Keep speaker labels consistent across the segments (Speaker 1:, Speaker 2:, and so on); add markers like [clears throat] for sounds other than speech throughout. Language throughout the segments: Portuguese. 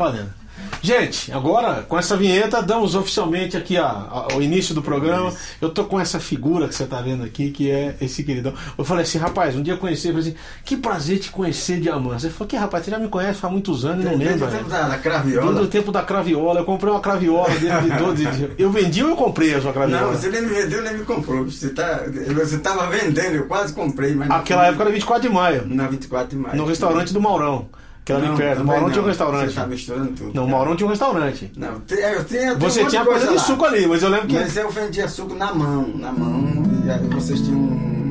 Speaker 1: Valendo. Gente, agora com essa vinheta damos oficialmente aqui a, a- o início do programa. Eu tô com essa figura que você tá vendo aqui, que é esse queridão. Eu falei assim, rapaz, um dia eu conheci, eu falei assim, que prazer te conhecer, Diamante. Ele falou, que rapaz, você já me conhece há muitos anos, não
Speaker 2: Desde
Speaker 1: lembro.
Speaker 2: o
Speaker 1: né?
Speaker 2: tempo da, da
Speaker 1: Desde
Speaker 2: craviola.
Speaker 1: o tempo da craviola, eu comprei uma craviola dele de 12 dias. [laughs] Eu vendi ou eu comprei a sua craviola?
Speaker 2: Não, você nem me vendeu, nem me comprou. Você, tá, você tava vendendo, eu quase comprei, mas.
Speaker 1: Aquela época era 24 de maio,
Speaker 2: Na 24 de maio.
Speaker 1: no restaurante do Maurão, que era ali
Speaker 2: Não,
Speaker 1: perto. O Maurão tinha um
Speaker 2: não.
Speaker 1: restaurante.
Speaker 2: Você tá misturando tudo.
Speaker 1: Não, o. Maurão tinha um restaurante.
Speaker 2: Não, tem- eu tenho, eu tenho
Speaker 1: Você
Speaker 2: um
Speaker 1: tinha coisa de
Speaker 2: lá.
Speaker 1: suco ali, mas eu lembro que.
Speaker 2: Mas eu vendia suco na mão, na mão. E vocês tinham.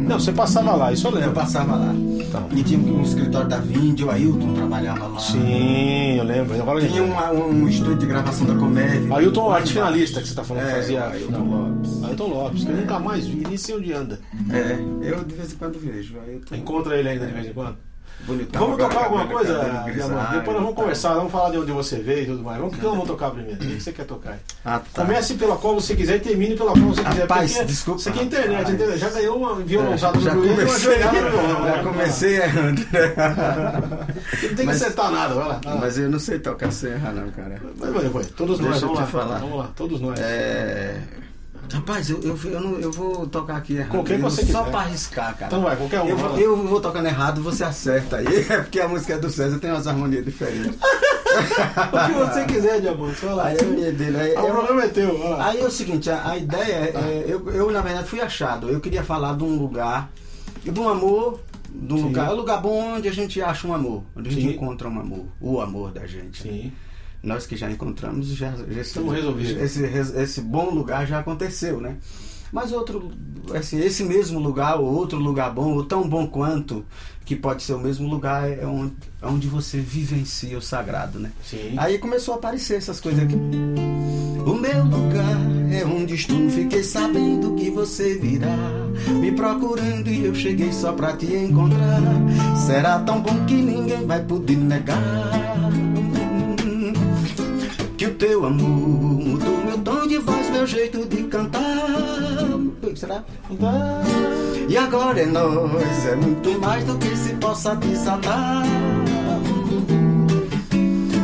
Speaker 1: Não, você passava lá, isso eu
Speaker 2: Eu
Speaker 1: lembro.
Speaker 2: passava lá.
Speaker 1: Tá.
Speaker 2: E tinha um escritório da Vindy, o Ailton trabalhava lá.
Speaker 1: Sim, eu lembro. Agora eu
Speaker 2: Tinha uma- um estúdio de gravação da Comédia.
Speaker 1: Ailton, arte finalista que você tá falando que
Speaker 2: É,
Speaker 1: fazia.
Speaker 2: o Ailton
Speaker 1: Não.
Speaker 2: Lopes.
Speaker 1: Ailton Lopes, que eu nunca mais vi, nem sei onde anda.
Speaker 2: É, eu de vez em quando vejo. Ailton.
Speaker 1: Encontra ele ainda de vez em quando.
Speaker 2: Bonitão.
Speaker 1: Vamos tocar alguma coisa, Diamante? Depois nós vamos conversar, vamos falar de onde você veio e tudo mais. Vamos, o que nós vamos tocar primeiro? O que você quer tocar?
Speaker 2: Ah, tá.
Speaker 1: Comece pela qual você quiser e termine pela qual você quiser.
Speaker 2: Rapaz,
Speaker 1: porque
Speaker 2: desculpa,
Speaker 1: Isso aqui é internet,
Speaker 2: rapaz.
Speaker 1: entendeu? Já ganhou uma violãozada
Speaker 2: É, já
Speaker 1: no joelho
Speaker 2: comecei, já comecei errando. [laughs]
Speaker 1: Não tem que
Speaker 2: Mas-
Speaker 1: acertar nada, vai lá.
Speaker 2: Mas eu não sei tocar sem errar, não, cara.
Speaker 1: Vai, vai, vai. Todos nós,
Speaker 2: eu
Speaker 1: vamos lá.
Speaker 2: falar.
Speaker 1: Vamos lá, todos nós.
Speaker 2: É. Rapaz, eu, eu, eu, não- eu vou tocar aqui errado.
Speaker 1: Qualquer que
Speaker 2: Eu-
Speaker 1: você
Speaker 2: Só
Speaker 1: quiser.
Speaker 2: pra arriscar, cara.
Speaker 1: Então vai, qualquer um.
Speaker 2: Eu, vou- eu vou tocando errado, você acerta aí. [laughs] É porque a música é do César tem umas harmonias diferentes. [laughs]
Speaker 1: O que você quiser, Diamante, vai lá.
Speaker 2: Aí é minha dele. Aí,
Speaker 1: Ah, O
Speaker 2: eu-
Speaker 1: problema é teu.
Speaker 2: Aí é o seguinte, a, a ideia é, eu, eu na verdade fui achado. Eu queria falar de um lugar, de um amor, de um
Speaker 1: Sim.
Speaker 2: lugar, um lugar bom onde a gente acha um amor, onde a gente
Speaker 1: Sim.
Speaker 2: encontra um amor, o amor da gente.
Speaker 1: Sim.
Speaker 2: Nós que já encontramos, já, já
Speaker 1: Estamos resolvidos.
Speaker 2: Esse, esse bom lugar já aconteceu, né? Mas outro, assim, esse mesmo lugar, ou outro lugar bom, ou tão bom quanto, que pode ser o mesmo lugar, é onde, é onde você vivencia o sagrado, né?
Speaker 1: Sim.
Speaker 2: Aí começou a aparecer essas coisas aqui. O meu lugar é onde estou, fiquei sabendo que você virá. Me procurando e eu cheguei só pra te encontrar. Será tão bom que ninguém vai poder negar. Teu amor mudou meu tom de voz, meu jeito de cantar.
Speaker 1: Então,
Speaker 2: E agora é nós, é muito mais do que se possa desatar.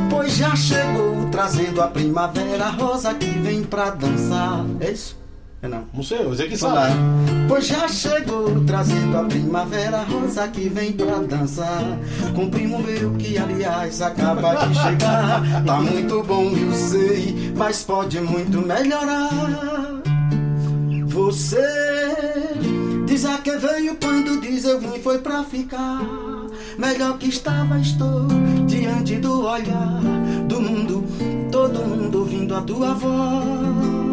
Speaker 2: Pois já chegou trazendo a primavera rosa que vem pra dançar. É isso? É não.
Speaker 1: não sei, você que sabe.
Speaker 2: Pois já chegou trazendo a primavera rosa que vem pra dançar. Com o primo meu que aliás acaba de chegar. [laughs] Tá muito bom, eu sei, mas pode muito melhorar. Você diz a que veio quando diz eu vim foi pra ficar. Melhor que estava, estou diante do olhar do mundo, todo mundo ouvindo a tua voz.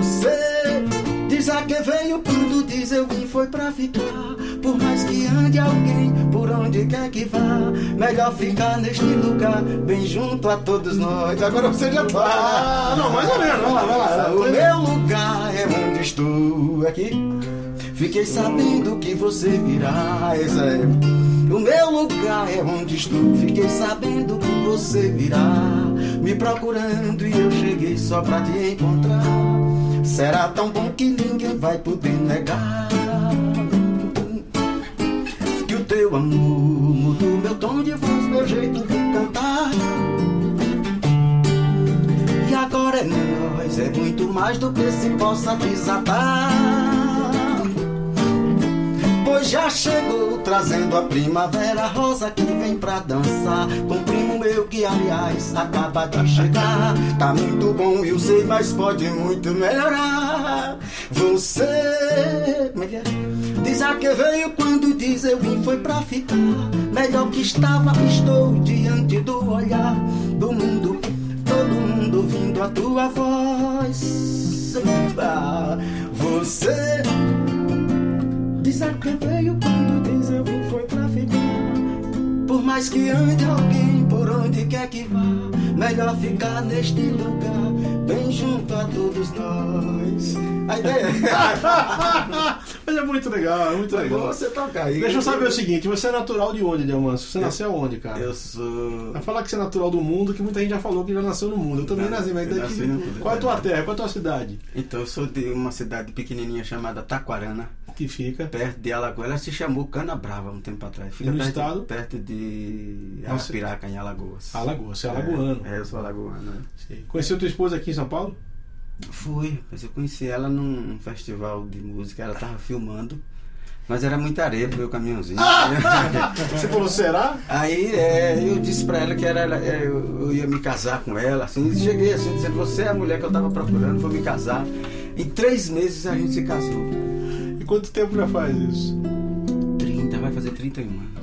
Speaker 2: Você diz a que veio quando diz eu vim foi pra ficar. Por mais que ande alguém, por onde quer que vá, melhor ficar neste lugar, bem junto a todos nós. Agora você já tá.
Speaker 1: Ah, não, mais ou menos, vai lá, vai lá.
Speaker 2: O meu lugar é onde estou aqui. Fiquei sabendo que você virá. Essa é. O meu lugar é onde estou. Fiquei sabendo que você virá. Me procurando e eu cheguei só pra te encontrar. Será tão bom que ninguém vai poder negar. Que o teu amor mudou meu tom de voz, meu jeito de cantar. E agora é nós, é muito mais do que se possa desatar. Pois já chegou trazendo a primavera rosa que vem pra dançar. Com primo meu que, aliás, acaba de chegar. Tá muito bom, eu sei, mas pode muito melhorar. Você. É é? Diz a que veio quando diz eu vim foi pra ficar. Melhor que estava, estou diante do olhar do mundo. Todo mundo ouvindo a tua voz. Você a que veio quando eu foi pra ficar. Por mais que ande alguém por onde quer que vá, melhor ficar neste lugar, bem junto a todos nós. A ideia [laughs]
Speaker 1: Mas é muito legal, é muito
Speaker 2: é
Speaker 1: legal.
Speaker 2: você tocar aí.
Speaker 1: Deixa eu saber o seguinte, você é natural de onde, Diamanso? Você
Speaker 2: Eu-
Speaker 1: nasceu onde, cara?
Speaker 2: Eu sou.
Speaker 1: Vai falar que você é natural do mundo, que muita gente já falou que já nasceu no mundo. Eu também
Speaker 2: Não,
Speaker 1: nasci, mas
Speaker 2: eu
Speaker 1: daqui...
Speaker 2: nasci no
Speaker 1: Qual é a
Speaker 2: é
Speaker 1: tua
Speaker 2: verdade.
Speaker 1: terra? Qual é a tua cidade?
Speaker 2: Então eu sou de uma cidade pequenininha chamada Taquarana.
Speaker 1: Que fica
Speaker 2: perto de Alagoas. Ela se chamou Cana Brava um tempo atrás. Fica
Speaker 1: no
Speaker 2: perto,
Speaker 1: estado?
Speaker 2: perto de Arapiraca, em Alagoas.
Speaker 1: Alagoas, você é alagoano.
Speaker 2: É, eu sou alagoano.
Speaker 1: Sim. Conheceu tua esposa aqui em São Paulo?
Speaker 2: Fui, mas eu conheci ela num festival de música, ela tava filmando. Mas era muita areia pro meu caminhãozinho. [laughs]
Speaker 1: Você falou, será?
Speaker 2: Aí é, eu disse pra ela que era, é, eu ia me casar com ela. Assim, cheguei assim, dizendo, você é a mulher que eu tava procurando, vou me casar. Em três meses a gente se casou.
Speaker 1: Quanto tempo já faz isso?
Speaker 2: 30, vai fazer 31 anos.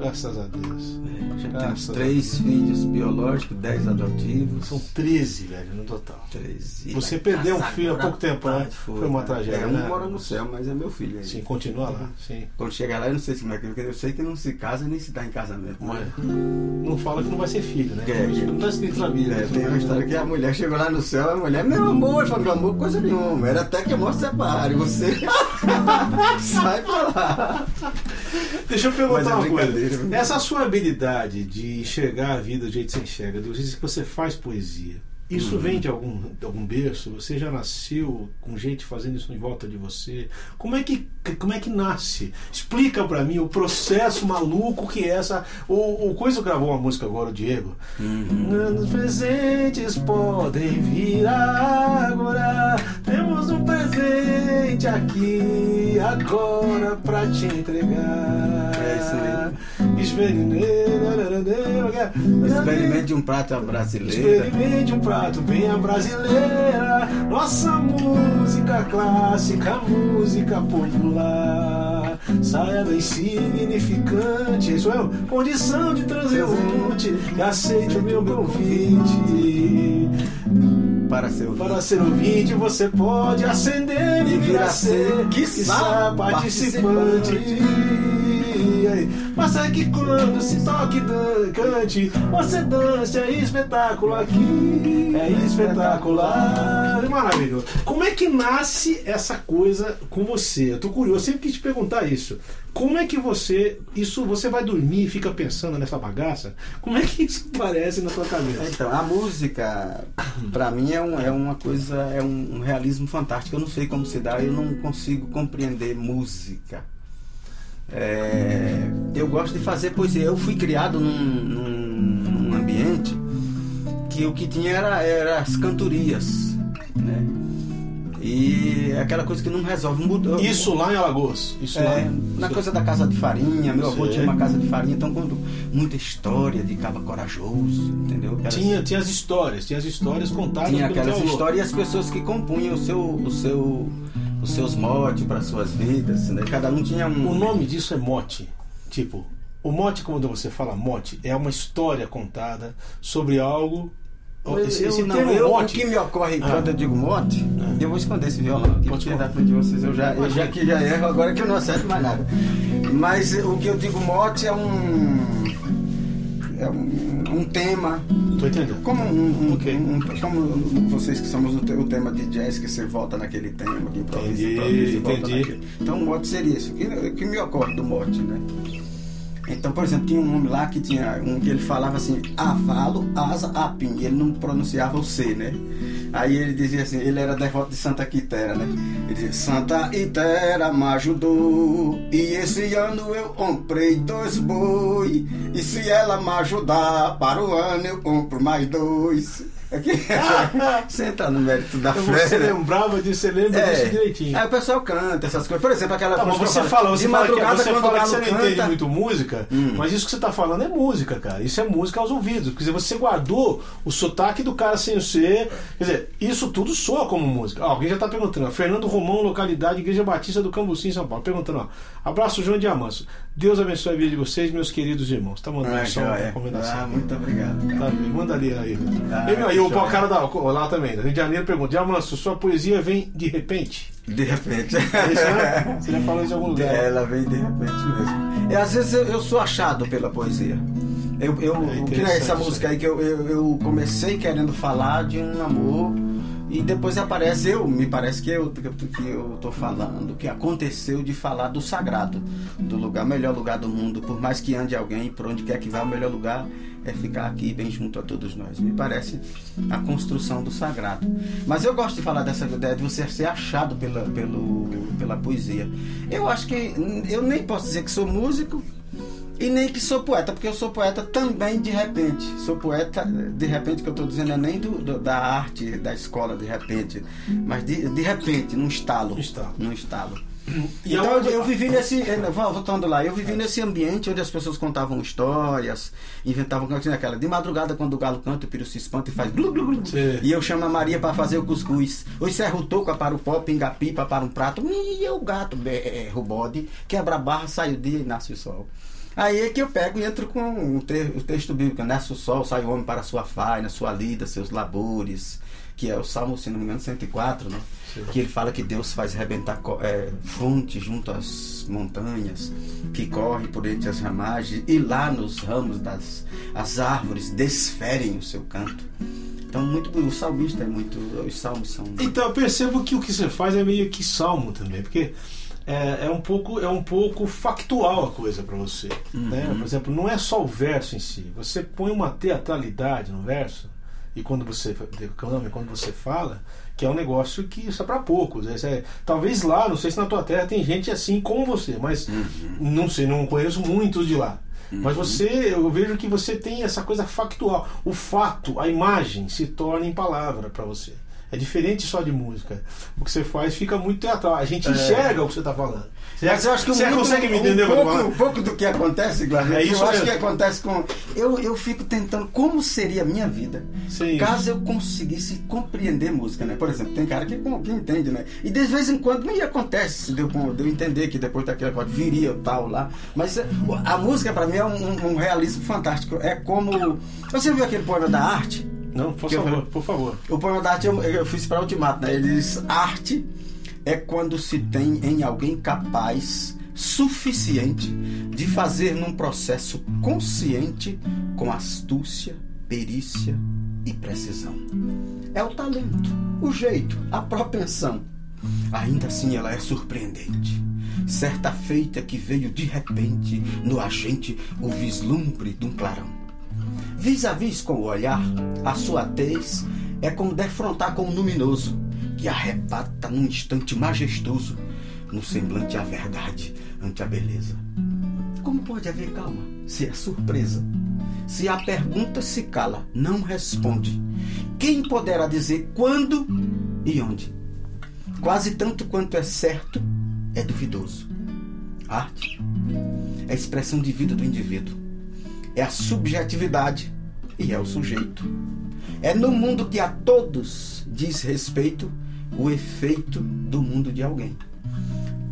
Speaker 1: Graças a Deus.
Speaker 2: É, já
Speaker 1: Graças
Speaker 2: temos três filhos biológicos, 10 adotivos.
Speaker 1: São 13, velho, no total.
Speaker 2: 13.
Speaker 1: Você perdeu um filho há pouco tempo, né?
Speaker 2: tarde,
Speaker 1: Foi uma
Speaker 2: cara.
Speaker 1: tragédia,
Speaker 2: É, um
Speaker 1: né?
Speaker 2: mora no céu, mas é meu filho aí.
Speaker 1: Sim, continua lá, sim.
Speaker 2: Quando chegar lá, eu não sei se como é que eu sei que não se casa nem se dá em casamento.
Speaker 1: Mas não fala que não vai ser filho, né?
Speaker 2: É,
Speaker 1: não tá escrito na Bíblia.
Speaker 2: É, tem uma história que a mulher chegou lá no céu, a mulher, meu amor, falou, meu amor, coisa nenhuma. Era até que a moça separe, você [laughs] sai pra lá.
Speaker 1: Deixa eu perguntar
Speaker 2: é
Speaker 1: uma
Speaker 2: brincadeira,
Speaker 1: coisa. Essa sua habilidade de enxergar a vida do jeito que você enxerga, do jeito que você faz poesia, isso
Speaker 2: Uhum.
Speaker 1: vem de algum, de algum berço? Você já nasceu com gente fazendo isso em volta de você? Como é que, como é que nasce? Explica pra mim o processo maluco que é essa. O, o Coisa gravou uma música agora, o Diego.
Speaker 2: Uhum.
Speaker 1: Os presentes podem vir agora. Temos um presente aqui agora pra te entregar.
Speaker 2: É isso
Speaker 1: mesmo.
Speaker 2: Experimente um prato à brasileira.
Speaker 1: Experimente um prato bem à brasileira. Nossa música clássica, música popular. Saia do insignificante. Isso é condição de transeunte. Que aceite o meu convite.
Speaker 2: Para ser ouvinte.
Speaker 1: Para ser ouvinte, você pode acender e vir a ser,
Speaker 2: quiçá,
Speaker 1: quiçá, participante. Aí, Mas é que quando se toque, cante, você dance, é espetáculo aqui, é espetacular. Maravilhoso. Como é que nasce essa coisa com você? Eu tô curioso, eu sempre quis te perguntar isso. Como é que você, isso, você vai dormir e fica pensando nessa bagaça? Como é que isso aparece na tua cabeça?
Speaker 2: Então, a música, pra mim, é, um- é uma coisa, é um, um realismo fantástico. Eu não sei como se dá, eu não consigo compreender música. É, eu gosto de fazer poesia. Eu fui criado num, num- num ambiente que o que tinha era, era as cantorias, né? E é aquela coisa que não resolve. Mudou.
Speaker 1: Isso lá em Alagoas. Isso
Speaker 2: É,
Speaker 1: lá
Speaker 2: na coisa da casa de farinha, meu avô tinha uma casa de farinha, então quando muita história de caba corajoso, entendeu? Aquelas-
Speaker 1: Tinha, tinha as histórias, tinha as histórias contadas
Speaker 2: tinha aquelas histórias e as pessoas que compunham o seu, o seu, os seus motes para suas vidas, né? Cada um tinha um.
Speaker 1: O nome disso é mote. Tipo, o mote, quando você fala mote, é uma história contada sobre algo.
Speaker 2: Esse,
Speaker 1: Esse, esse
Speaker 2: não, eu, o
Speaker 1: mote.
Speaker 2: que me ocorre
Speaker 1: Ah.
Speaker 2: quando eu digo mote,
Speaker 1: Ah.
Speaker 2: eu vou esconder esse violão aqui,
Speaker 1: Pode
Speaker 2: porque da frente de vocês eu já, eu já que já erro, agora que eu não acerto mais nada. Mas o que eu digo mote é um. É um, um tema
Speaker 1: Tô entendendo.
Speaker 2: Como, um, um-
Speaker 1: Ok.
Speaker 2: um- como vocês que somos o, te- o tema de jazz, que você volta naquele tema, que improvisa,
Speaker 1: Entendi,
Speaker 2: improvisa volta
Speaker 1: entendi.
Speaker 2: naquele. Então o mote seria isso, que, que me ocorre do mote, né? Então, por exemplo, tinha um homem lá que tinha um que ele falava assim, avalo, asa, apim, ele não pronunciava o C, né? Aí ele dizia assim, ele era devoto de Santa Quitera, né? Ele dizia, Santa Itera me ajudou, e esse ano eu comprei dois boi, e se ela me ajudar, para o ano eu compro mais dois. [laughs] Você entra no mérito da
Speaker 1: Então você
Speaker 2: fé. né?
Speaker 1: lembrava disso, você lembra disso direitinho.
Speaker 2: Aí o pessoal canta essas coisas. Por exemplo, aquela
Speaker 1: Tá,
Speaker 2: que
Speaker 1: você fala, você
Speaker 2: de
Speaker 1: fala que,
Speaker 2: madrugada
Speaker 1: você,
Speaker 2: quando
Speaker 1: fala que você
Speaker 2: galo
Speaker 1: não entende
Speaker 2: canta.
Speaker 1: muito música,
Speaker 2: Hum.
Speaker 1: mas isso que você tá falando é música, cara. Isso é música aos ouvidos. Quer dizer, você guardou o sotaque do cara sem o ser. Quer dizer, isso tudo soa como música. Ó, alguém já tá perguntando. ó, Fernando Romão, localidade Igreja Batista do Cambuci, em São Paulo. Perguntando, ó. Abraço, João Diamanso. Deus abençoe a vida de vocês, meus queridos irmãos. Tá mandando
Speaker 2: Ah,
Speaker 1: só uma
Speaker 2: joia.
Speaker 1: recomendação.
Speaker 2: Ah, muito obrigado.
Speaker 1: Tá bem, manda ali aí.
Speaker 2: Ah,
Speaker 1: e aí, o
Speaker 2: joia.
Speaker 1: cara da, lá também, do Rio de Janeiro pergunta: Diamanso, sua poesia vem de repente?
Speaker 2: De repente.
Speaker 1: É isso, né? [laughs] Você já falou isso em algum lugar.
Speaker 2: Ela vem de repente mesmo. E às vezes eu, eu sou achado pela poesia. Eu, eu,
Speaker 1: É
Speaker 2: o que é essa música
Speaker 1: aí.
Speaker 2: aí que eu, eu, eu comecei querendo falar de um amor e depois aparece eu, me parece que eu, que eu tô falando, que aconteceu de falar do sagrado, do lugar, melhor lugar do mundo, por mais que ande alguém, por onde quer que vá, o melhor lugar é ficar aqui bem junto a todos nós. Me parece a construção do sagrado. Mas eu gosto de falar dessa ideia de você ser achado pela, pelo, pela poesia. Eu acho que eu nem posso dizer que sou músico, e nem que sou poeta, porque eu sou poeta também de repente. Sou poeta, de repente, que eu estou dizendo é nem do, do, da arte, da escola, de repente, mas de, de repente, num estalo.
Speaker 1: Estalo.
Speaker 2: Num estalo.
Speaker 1: E
Speaker 2: então eu, eu vivi nesse. eh, Voltando lá, eu vivi nesse ambiente onde as pessoas contavam histórias, inventavam canções aquela. De madrugada, quando o galo canta, o piru se espanta e faz glu, glu.
Speaker 1: Sim.
Speaker 2: E eu chamo a Maria para fazer o cuscuz. O toco para o pó, pinga pipa para um prato. E o gato berra o bode, quebra a barra, sai o dia e nasce o sol. Aí é que eu pego e entro com o, te- o texto bíblico. Nasce o sol, sai o homem para a sua faina, sua lida, seus labores. Que é o Salmo, se não me engano, 104, né?
Speaker 1: Sim.
Speaker 2: Que ele fala que Deus faz rebentar é, fonte junto às montanhas, que corre por entre as ramagens, e lá nos ramos das as árvores desferem o seu canto. Então, muito o salmista é muito. Os salmos são.
Speaker 1: Então eu percebo que o que você faz é meio que salmo também, porque é, é um pouco é um pouco factual a coisa para você. Né? Por exemplo, não é só o verso em si. Você põe uma teatralidade no verso e quando você declama, quando você fala, que é um negócio que isso é para poucos. Esse é- talvez lá, não sei se na tua terra tem gente assim como você, mas não sei, não conheço muitos de lá. Mas você, eu vejo que você tem essa coisa factual. O fato, a imagem se torna em palavra para você. É diferente só de música. O que você faz fica muito teatral. A gente enxerga o que você está falando. Você,
Speaker 2: Mas eu acho que
Speaker 1: você
Speaker 2: muito-
Speaker 1: consegue me
Speaker 2: um
Speaker 1: entender? tô
Speaker 2: pouco, um pouco do que acontece, Gladys,
Speaker 1: É isso
Speaker 2: eu acho que acontece com. Eu, eu fico tentando como seria a minha vida
Speaker 1: Sim.
Speaker 2: caso eu conseguisse compreender música, né? Por exemplo, tem cara que, que entende, né? E de vez em quando me acontece, de eu, de eu entender que depois daquele acorde viria tal lá. Mas é, a música pra mim é um, um- um realismo fantástico. É como. Você viu aquele poema da arte?
Speaker 1: Não, por
Speaker 2: eu-
Speaker 1: favor, por favor.
Speaker 2: O poema da arte eu, eu fiz para Ultimato, né? Ele diz: arte é quando se tem em alguém capaz, suficiente, de fazer num processo consciente, com astúcia, perícia e precisão. É o talento, o jeito, a propensão. Ainda assim, ela é surpreendente. Certa feita que veio de repente no agente o vislumbre de um clarão. Vis a vis com o olhar, a sua tez é como defrontar com o luminoso, que arrebata num instante majestoso, no semblante a verdade ante a beleza. Como pode haver calma se é surpresa? Se a pergunta se cala, não responde. Quem poderá dizer quando e onde? Quase tanto quanto é certo, é duvidoso. Arte é a expressão de vida do indivíduo é a subjetividade e é o sujeito. É no mundo que a todos diz respeito o efeito do mundo de alguém.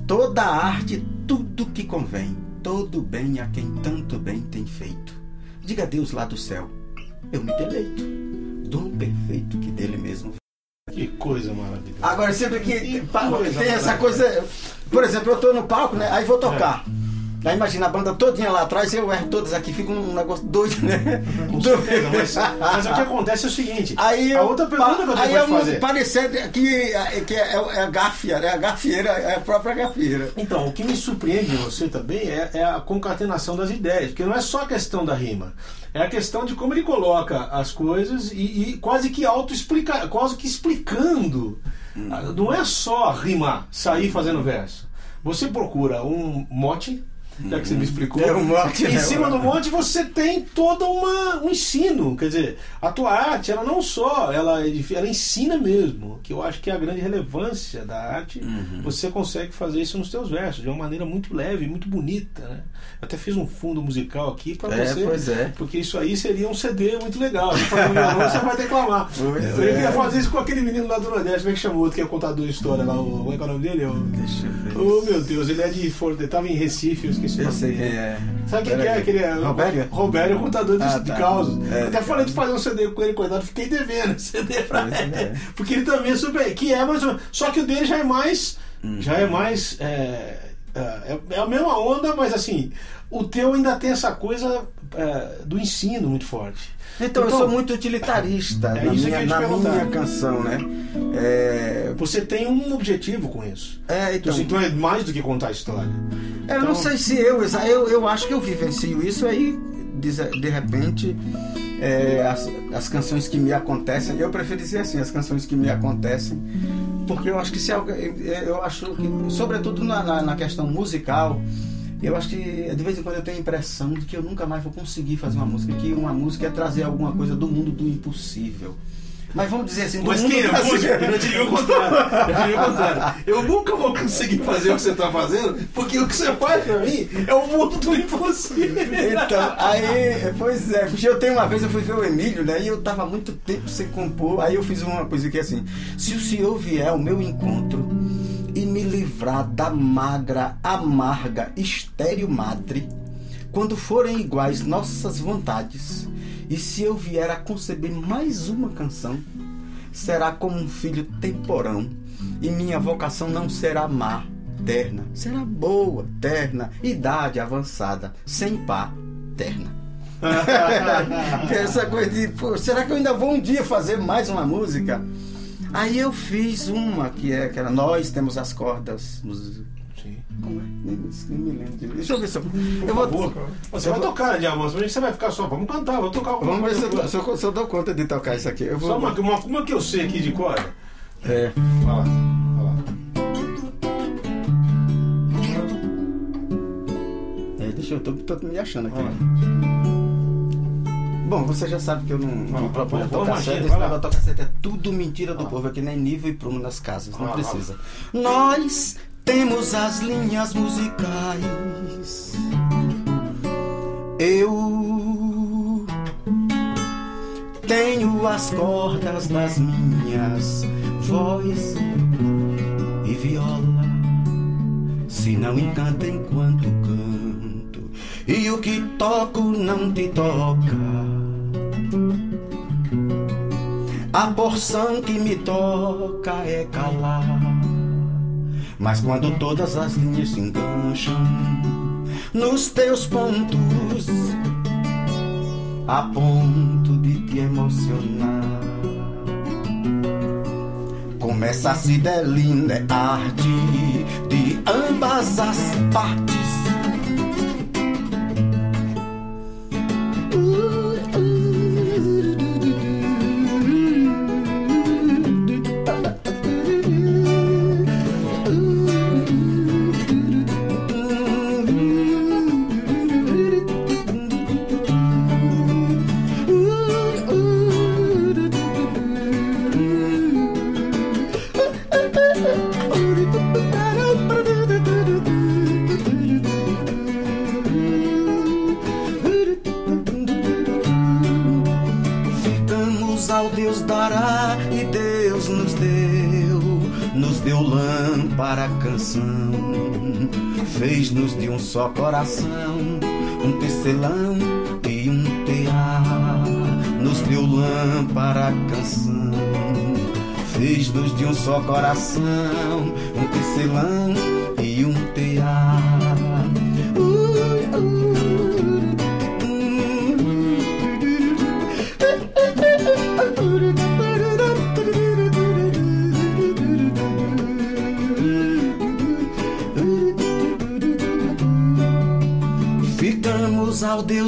Speaker 2: Toda a arte, tudo que convém, todo bem a quem tanto bem tem feito. Diga a Deus lá do céu, eu me deleito, dom perfeito que dele mesmo
Speaker 1: Que coisa maravilhosa.
Speaker 2: Agora, sempre que
Speaker 1: Que coisa
Speaker 2: tem essa coisa. Por exemplo, eu tô no palco, né? Aí vou tocar.
Speaker 1: É.
Speaker 2: Aí imagina a banda todinha lá atrás, eu erro todas aqui, fica um negócio doido, né?
Speaker 1: Com certeza, mas, mas o que acontece é o seguinte:
Speaker 2: Aí
Speaker 1: a outra pergunta que eu
Speaker 2: aí
Speaker 1: tenho pra te fazer.
Speaker 2: parecer que, que é, é a gafia, né? A gafieira, é a própria gafieira.
Speaker 1: Então, o que me surpreende em você também é, é a concatenação das ideias, porque não é só a questão da rima, é a questão de como ele coloca as coisas e, e quase que auto-explica, quase que explicando. Ah, Não é só rimar, sair fazendo verso. Você procura um mote, já que você me explicou.
Speaker 2: É um
Speaker 1: Em
Speaker 2: né?
Speaker 1: cima do mote você tem todo uma, um ensino. Quer dizer, a tua arte, ela não só, ela, edifi- ela ensina mesmo, que eu acho que é a grande relevância da arte.
Speaker 2: Uhum.
Speaker 1: Você consegue fazer isso nos teus versos, de uma maneira muito leve, muito bonita. Né? Eu até fiz um fundo musical aqui para
Speaker 2: É,
Speaker 1: você.
Speaker 2: pois é.
Speaker 1: Porque isso aí seria um CD muito legal. Você vai declamar.
Speaker 2: Pois
Speaker 1: eu
Speaker 2: é.
Speaker 1: queria fazer isso com aquele menino lá do Nordeste, como é que chamou outro que é contador de história lá? O, como é que é o nome dele? O-
Speaker 2: Deixa eu ver.
Speaker 1: Oh meu Deus, ele é de Forte, ele tava em Recife, eu esqueci o
Speaker 2: Eu
Speaker 1: nome
Speaker 2: sei
Speaker 1: dele.
Speaker 2: quem é.
Speaker 1: Sabe quem que é? Aquele é
Speaker 2: Robério?
Speaker 1: Robério, é contador de,
Speaker 2: Ah,
Speaker 1: de
Speaker 2: tá.
Speaker 1: causos.
Speaker 2: É,
Speaker 1: Até falei de fazer um CD com ele, coitado, fiquei devendo CD pra ele.
Speaker 2: é.
Speaker 1: Porque ele também é super. Que é mais ou menos. Só que o dele já é mais.
Speaker 2: Uhum.
Speaker 1: Já é mais. É, é, é a mesma onda, mas assim, o teu ainda tem essa coisa é, do ensino muito forte.
Speaker 2: Então, eu
Speaker 1: Então,
Speaker 2: sou muito utilitarista [laughs]
Speaker 1: é
Speaker 2: na,
Speaker 1: eu
Speaker 2: minha, na minha canção, né? É,
Speaker 1: Você tem um objetivo com isso.
Speaker 2: é,
Speaker 1: Então,
Speaker 2: então,
Speaker 1: então é mais do que contar a história.
Speaker 2: eu
Speaker 1: então-
Speaker 2: não sei se eu, eu, eu acho que eu vivencio isso aí de, de repente, é, as, as canções que me acontecem, eu prefiro dizer assim, as canções que me acontecem, porque eu acho que se alguém, eu acho que, sobretudo na, na, na questão musical, eu acho que de vez em quando eu tenho a impressão de que eu nunca mais vou conseguir fazer uma música, que uma música é trazer alguma coisa do mundo do impossível. Mas vamos dizer assim,
Speaker 1: Mas quem é músico? Eu diria o contrário. Eu diria o contrário. Eu nunca vou conseguir fazer o que você está fazendo, porque o que você faz pra mim é o mundo do impossível.
Speaker 2: Então, aí, pois é, eu tenho uma vez, eu fui ver o Emílio, né? E eu tava muito tempo sem compor. Aí eu fiz uma coisa que é assim: se o senhor vier ao meu encontro e me livrar da magra, amarga, estéreo madre, quando forem iguais nossas vontades, e se eu vier a conceber mais uma canção, será como um filho temporão, e minha vocação não será má, terna, será boa, terna, idade avançada, sem pá, terna. [laughs] Essa coisa de, pô, será que eu ainda vou um dia fazer mais uma música? Aí eu fiz uma que é que era Nós Temos as Cordas. Como é? Nem, nem me lembro. direito. Deixa eu ver se eu. Eu vou,
Speaker 1: favor. Você vai tocar a diamante, mas você vai ficar só. Vamos cantar, vou tocar
Speaker 2: Vamos ver se eu, se, eu, se eu dou conta de tocar isso aqui. Eu vou,
Speaker 1: Só uma, uma, uma que eu sei aqui de cor.
Speaker 2: É.
Speaker 1: Olha lá. Olha lá.
Speaker 2: É, deixa eu, tô, tô me achando aqui. Bom, você já sabe que eu não, não
Speaker 1: Ah,
Speaker 2: proponho
Speaker 1: bom,
Speaker 2: tocar certo. Esse
Speaker 1: vai
Speaker 2: negócio de tocar certo é tudo mentira do
Speaker 1: Ah.
Speaker 2: povo, aqui nem nível e prumo nas casas, não
Speaker 1: Ah,
Speaker 2: precisa. Nós temos as linhas musicais. Eu tenho as cordas das minhas voz e viola. Se não encanta enquanto canto, e o que toco não te toca. A porção que me toca é calar. Mas quando todas as linhas se engancham nos teus pontos, a ponto de te emocionar. Começa a se delinda arte de ambas as partes. Canção, fez-nos de um só coração, um tecelão e um tear, nos deu lâmpada a canção, fez-nos de um só coração, um tecelão e um tear.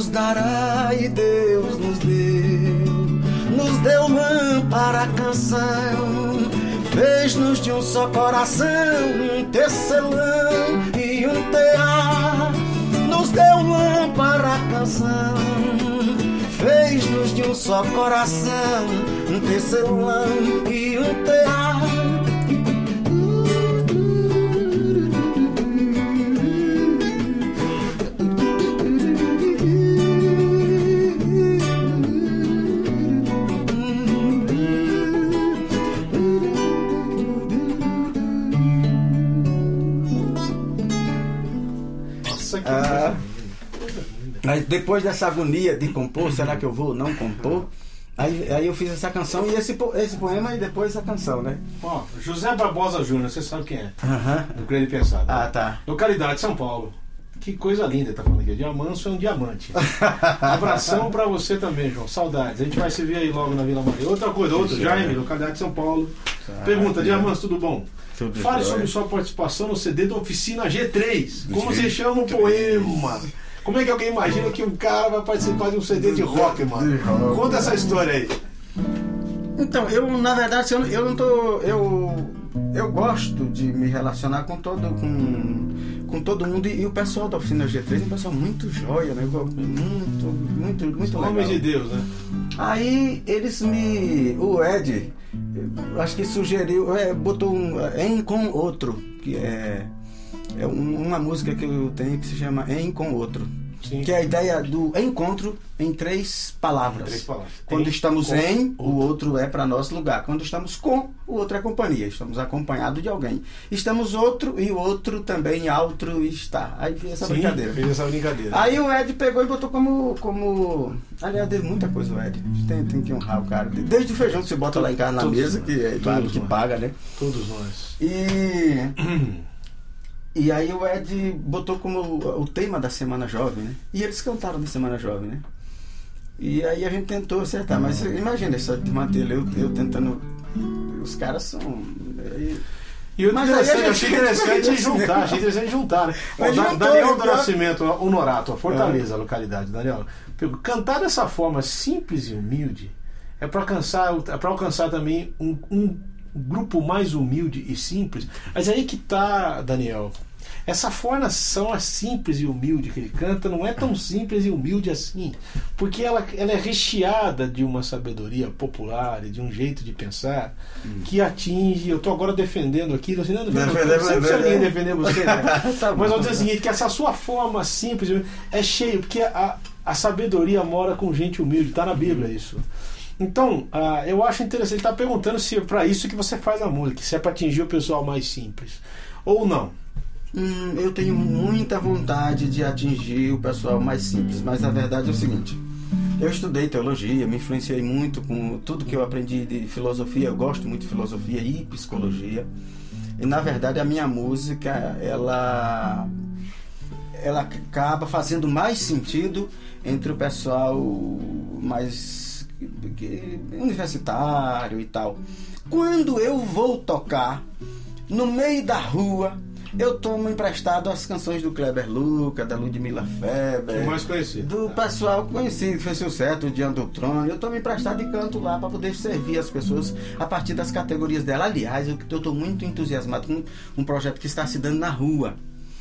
Speaker 2: Deus dará e Deus nos deu, nos deu lâmpada a canção, fez-nos de um só coração, um tecelão e um tear, nos deu lâmpada a canção, fez-nos de um só coração, um tecelão e um tear. Depois dessa agonia de compor, será que eu vou ou não compor? Aí, aí eu fiz essa canção e esse, esse poema e depois a canção, né?
Speaker 1: Ó, José Barbosa Júnior, você sabe quem é?
Speaker 2: Aham.
Speaker 1: Do Crente Pensado.
Speaker 2: Ah, tá.
Speaker 1: Localidade São Paulo. Que coisa linda, tá falando aqui. Diamanso é um diamante. [laughs] Abração pra você também, João. Saudades. A gente vai se ver aí logo na Vila Maria. Outra coisa, outro. Jaime, localidade São Paulo. Pergunta, Diamanso, tudo bom?
Speaker 2: Tudo
Speaker 1: Fale sobre sua participação no CD da Oficina G3. Como
Speaker 2: G3.
Speaker 1: se chama o poema? Como é que alguém imagina que um cara vai participar de um CD de rock, mano?
Speaker 2: De rock.
Speaker 1: Conta essa história aí.
Speaker 2: Então, eu, na verdade, eu, eu não tô. Eu, eu gosto de me relacionar com todo, com, com todo mundo. E, e o pessoal da oficina G3 é um pessoal muito joia, né? Muito, muito, muito legal.
Speaker 1: Homens de Deus, né?
Speaker 2: Aí eles me. O Ed, acho que sugeriu, é, botou um. Em com outro, que é. É um- uma música que eu tenho que se chama Em com outro.
Speaker 1: Sim.
Speaker 2: Que é a ideia do encontro em três palavras.
Speaker 1: Três palavras.
Speaker 2: Quando
Speaker 1: Em,
Speaker 2: estamos em, o
Speaker 1: outro.
Speaker 2: outro é para nosso lugar. Quando estamos com, o outro é companhia. Estamos acompanhados de alguém. Estamos outro e o outro também altro está. Aí fez essa
Speaker 1: Sim,
Speaker 2: brincadeira.
Speaker 1: Fez essa brincadeira.
Speaker 2: Aí o Ed pegou e botou como. como... Aliás, deu muita coisa o Ed. Tem, tem que honrar o cara. Desde o feijão que você bota lá em casa na
Speaker 1: Todos
Speaker 2: mesa,
Speaker 1: nós.
Speaker 2: que é
Speaker 1: Todos
Speaker 2: que paga, né?
Speaker 1: Todos nós.
Speaker 2: E. [clears throat] E aí o Ed botou como o tema da Semana Jovem, né? E eles cantaram da Semana Jovem, né? E aí a gente tentou acertar, mas imagina essa manter eu, eu tentando. Os caras são. aí-
Speaker 1: E o
Speaker 2: Mas
Speaker 1: interessante,
Speaker 2: a
Speaker 1: achei interessante [laughs] juntar, achei interessante juntar, né? Ó, Da- Daniel do? Nascimento, Honorato, Fortaleza, a localidade, Daniel. Cantar dessa forma simples e humilde é para alcançar, é alcançar também um, um grupo mais humilde e simples. Mas aí que tá, Daniel. Essa formação é simples e humilde que ele canta não é tão simples e humilde assim, porque ela, ela é recheada de uma sabedoria popular e de um jeito de pensar que atinge. Eu estou agora defendendo aqui, não, defendendo,
Speaker 2: Defender,
Speaker 1: sempre se
Speaker 2: defender.
Speaker 1: você, né? [laughs]
Speaker 2: Tá.
Speaker 1: Mas eu vou dizer o seguinte, que essa sua forma simples é cheio, porque a, a sabedoria mora com gente humilde, está na Bíblia isso. Então, ah, eu acho interessante, ele está perguntando se é para isso que você faz a música, se é para atingir o pessoal mais simples. Ou não.
Speaker 2: Hum, eu tenho muita vontade de atingir o pessoal mais simples, mas a verdade é o seguinte. Eu estudei teologia, me influenciei muito com tudo que eu aprendi de filosofia. Eu gosto muito de filosofia e psicologia. E na verdade a minha música, ela ela acaba fazendo mais sentido entre o pessoal mais universitário e tal. Quando eu vou tocar no meio da rua, eu tomo emprestado as canções do Kleber Luca, da Ludmilla Feber,
Speaker 1: O mais conhecido.
Speaker 2: do pessoal conhecido que fez sucesso, o Diante do Trono. Eu tomo emprestado e canto lá para poder servir as pessoas a partir das categorias dela. Aliás, eu estou muito entusiasmado com um projeto que está se dando na rua.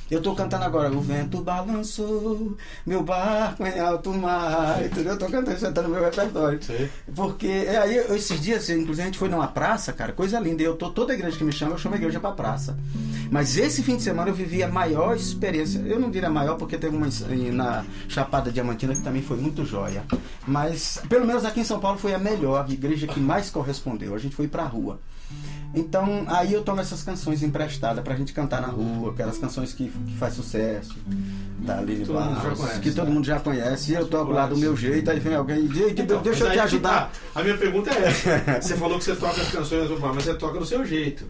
Speaker 2: Eu estou cantando agora, o vento balançou, meu barco em alto mar, entendeu? Eu tô cantando, isso tá no meu repertório.
Speaker 1: Sei.
Speaker 2: Porque é, aí, esses dias, inclusive, a gente foi numa praça, cara, coisa linda. Eu tô toda igreja que me chama, eu chamo a igreja pra praça. Mas esse fim de semana eu vivi a maior experiência. Eu não diria maior, porque teve uma na Chapada Diamantina que também foi muito joia. Mas, pelo menos aqui em São Paulo, foi a melhor, a igreja que mais correspondeu. A gente foi pra rua. Então, aí eu tomo essas canções emprestadas pra gente cantar na rua, aquelas canções que, que faz sucesso, da Aline
Speaker 1: já
Speaker 2: Barros, que todo
Speaker 1: né?
Speaker 2: mundo já conhece, e eu toco lá do meu jeito, aí vem alguém e diz,
Speaker 1: Então,
Speaker 2: deixa eu te ajudar.
Speaker 1: tá. A minha pergunta é essa. [laughs] Você falou que você toca as canções mas você toca do seu jeito.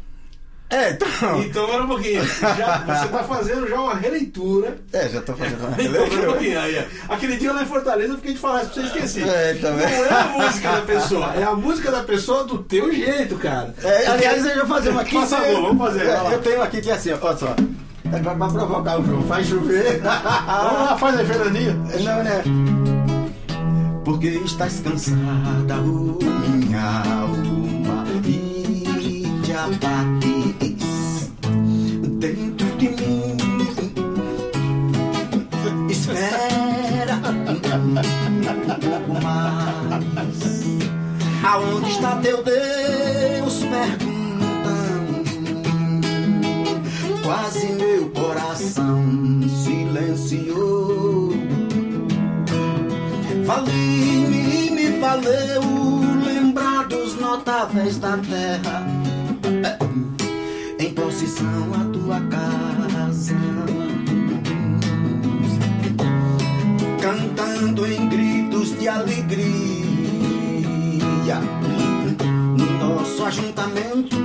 Speaker 2: É, então.
Speaker 1: Então, era um pouquinho. Já, você está fazendo já uma releitura.
Speaker 2: É, já tô fazendo uma [laughs]
Speaker 1: Então, era um
Speaker 2: releitura.
Speaker 1: pouquinho. Aí. Aquele dia lá em Fortaleza eu fiquei de falar isso pra você esquecer.
Speaker 2: É, também.
Speaker 1: Não é a música da pessoa, é a música da pessoa do teu jeito, cara.
Speaker 2: É, aliás, eu já fazer uma aqui.
Speaker 1: Faça a boa, vamos fazer,
Speaker 2: É, eu tenho aqui que é assim, ó, olha só. É pra, pra provocar o jogo. Faz chover. [laughs]
Speaker 1: Vamos lá, faz aí, Fernandinho.
Speaker 2: Não, né? Porque estás cansada, oh, minha alma, e te abates dentro de mim. Espera mais. Aonde está teu Deus? Perguntam. Quase meu coração silenciou. Vale-me, me valeu lembrar dos notáveis da terra em procissão à tua casa, cantando em gritos de alegria no nosso ajuntamento.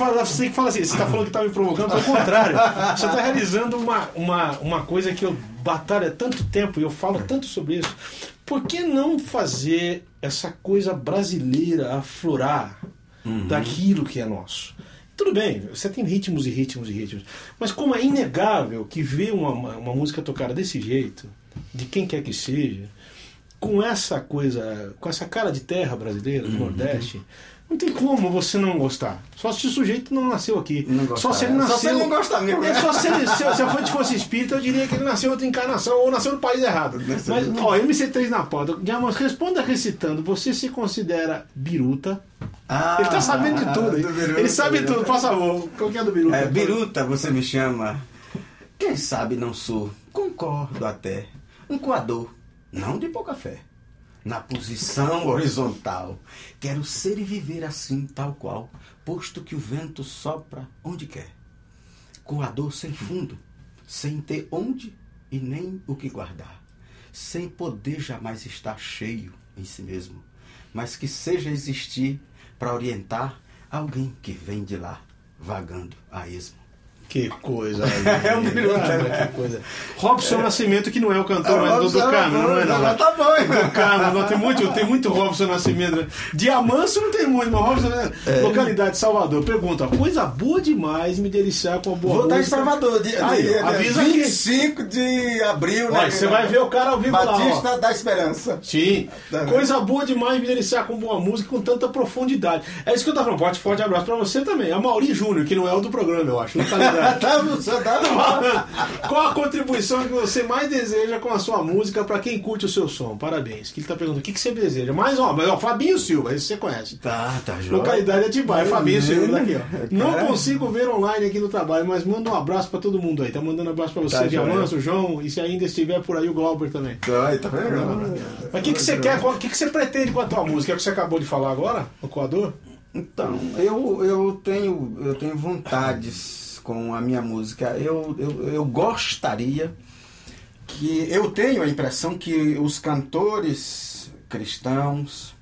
Speaker 1: Falar, você que falar assim, você tá falando que tá me provocando, ao contrário. Você tá realizando uma, uma, uma coisa que eu batalho há tanto tempo e eu falo tanto sobre isso. Por que não fazer essa coisa brasileira aflorar daquilo que é nosso? Tudo bem, você tem ritmos e ritmos e ritmos. Mas como é inegável que ver uma, uma, uma música tocada desse jeito, de quem quer que seja, com essa coisa, com essa cara de terra brasileira, do Nordeste, não tem como você não gostar. Só se o sujeito não nasceu aqui.
Speaker 2: Não gostar,
Speaker 1: só se ele
Speaker 2: é.
Speaker 1: nasceu.
Speaker 2: Só se ele não gosta mesmo,
Speaker 1: É, só se, ele, se, se a fonte fosse espírita, eu diria que ele nasceu em outra encarnação ou nasceu no país errado.
Speaker 2: Nasceu
Speaker 1: Mas, ó, MC3 na pauta. Diamante, responda recitando. Você se considera biruta?
Speaker 2: Ah,
Speaker 1: ele tá sabendo de tudo, hein?
Speaker 2: Biruta,
Speaker 1: ele sabe
Speaker 2: Biruta.
Speaker 1: tudo, por favor. Qual que é do biruta?
Speaker 2: É, Biruta, você me chama. Quem sabe não sou, concordo até, um coador, não de pouca fé. Na posição horizontal, quero ser e viver assim, tal qual, posto que o vento sopra onde quer. Coador sem fundo, sem ter onde e nem o que guardar, sem poder jamais estar cheio em si mesmo, mas que seja existir para orientar alguém que vem de lá, vagando a esmo.
Speaker 1: Que coisa. [laughs]
Speaker 2: É um
Speaker 1: Ah,
Speaker 2: né?
Speaker 1: que coisa. Robson Nascimento, que não é o cantor, mas do, do Carmo, não é não.
Speaker 2: Tá bom, hein?
Speaker 1: Do Carmo, não, tem muito, tem muito Robson Nascimento. né? Diamante não tem muito, mas Robson, né?
Speaker 2: É.
Speaker 1: localidade de Salvador. Pergunta, coisa boa demais me deliciar com a boa
Speaker 2: Vou estar em
Speaker 1: música.
Speaker 2: Salvador, dia,
Speaker 1: Aí,
Speaker 2: dia,
Speaker 1: avisa aqui.
Speaker 2: 25 de abril, né?
Speaker 1: você vai ver o cara ao vivo lá, ó.
Speaker 2: Batista da Esperança.
Speaker 1: Sim,
Speaker 2: Tá
Speaker 1: coisa boa demais me deliciar com boa música com tanta profundidade. É isso que eu tava falando. Forte, forte abraço pra você também. A Mauri Júnior, que não é o do programa, eu acho. Localidade.
Speaker 2: Tá, você tá
Speaker 1: Qual a contribuição que você mais deseja com a sua música para quem curte o seu som? Parabéns. Que ele tá perguntando o que, que você deseja. Mais ó, mas, ó, Fabinho Silva, esse você conhece.
Speaker 2: Tá, tá, joia.
Speaker 1: Localidade Atibaia, Fabinho Silva daqui, ó.
Speaker 2: Cara.
Speaker 1: Não consigo ver online aqui no trabalho, mas manda um abraço pra todo mundo aí. Tá mandando um abraço pra você,
Speaker 2: Tá,
Speaker 1: Diamanso, o João, e se ainda estiver por aí, o Glauber também.
Speaker 2: Tá, aí, tá vendo?
Speaker 1: Mas o que, que você quer, o que, que você pretende com a tua música? É o que você acabou de falar agora, no coador?
Speaker 2: Então, eu, eu, tenho, eu tenho vontades com a minha música. Eu, eu, eu gostaria que. Eu tenho a impressão que os cantores cristãos,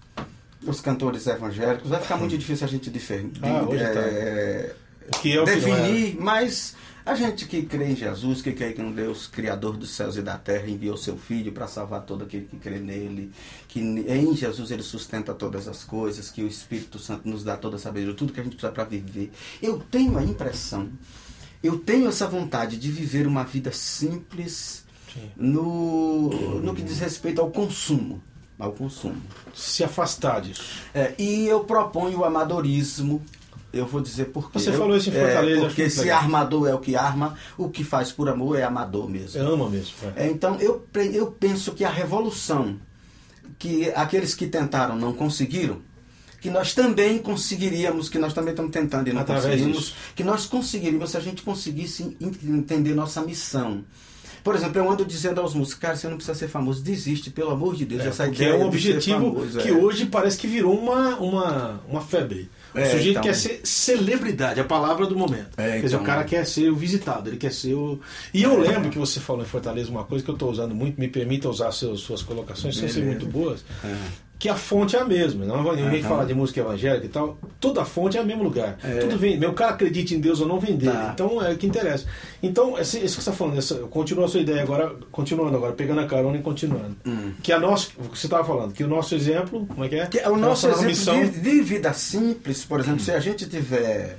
Speaker 2: os cantores evangélicos, vai ficar muito difícil a gente difer-
Speaker 1: Ah, tá.
Speaker 2: é,
Speaker 1: Que é não é.
Speaker 2: definir, mas a gente que crê em Jesus, que crê que um Deus criador dos céus e da terra enviou seu filho para salvar todo aquele que crê nele, que em Jesus ele sustenta todas as coisas, que o Espírito Santo nos dá toda a sabedoria, tudo que a gente precisa para viver. Eu tenho a impressão, eu tenho essa vontade de viver uma vida simples
Speaker 1: Sim.
Speaker 2: no, no que diz respeito ao consumo. Ao consumo.
Speaker 1: Se afastar disso.
Speaker 2: É, e eu proponho o amadorismo. Eu vou dizer por quê.
Speaker 1: Você
Speaker 2: Eu-
Speaker 1: falou isso em Fortaleza,
Speaker 2: É, porque se
Speaker 1: legal.
Speaker 2: armador é o que arma, o que faz por amor é amador mesmo.
Speaker 1: Eu amo mesmo. é.
Speaker 2: É, então eu, eu penso que a revolução que aqueles que tentaram não conseguiram, que nós também conseguiríamos, que nós também estamos tentando e não
Speaker 1: Através
Speaker 2: conseguimos,
Speaker 1: disso.
Speaker 2: que nós conseguiríamos se a gente conseguisse en- entender nossa missão. Por exemplo, eu ando dizendo aos músicos, cara, você não precisa ser famoso, desiste, pelo amor de Deus,
Speaker 1: É,
Speaker 2: essa ideia
Speaker 1: é um objetivo
Speaker 2: famoso,
Speaker 1: que
Speaker 2: é.
Speaker 1: hoje parece que virou uma, uma, uma febre. O
Speaker 2: É,
Speaker 1: sujeito
Speaker 2: então.
Speaker 1: quer ser celebridade, a palavra do momento.
Speaker 2: É,
Speaker 1: Quer dizer,
Speaker 2: então.
Speaker 1: o cara quer ser o visitado, ele quer ser o. E eu lembro que você falou em Fortaleza uma coisa que eu estou usando muito, me permita usar seus, suas colocações,
Speaker 2: Beleza.
Speaker 1: muito boas,
Speaker 2: É.
Speaker 1: que a fonte é a mesma. Não vai ninguém
Speaker 2: Aham.
Speaker 1: falar de música evangélica e tal. Toda fonte é o mesmo lugar.
Speaker 2: É.
Speaker 1: Tudo vem. Meu cara acredita em Deus ou não vem dele.
Speaker 2: Tá.
Speaker 1: Então é o que interessa. Então, isso que você está falando, essa, continua a sua ideia agora, continuando agora, pegando a carona e continuando.
Speaker 2: Hum.
Speaker 1: Que a nossa, o que você estava falando, que o nosso exemplo, como é que é?
Speaker 2: Que é o nosso exemplo
Speaker 1: missão.
Speaker 2: de, de vida simples, por exemplo, se a gente tiver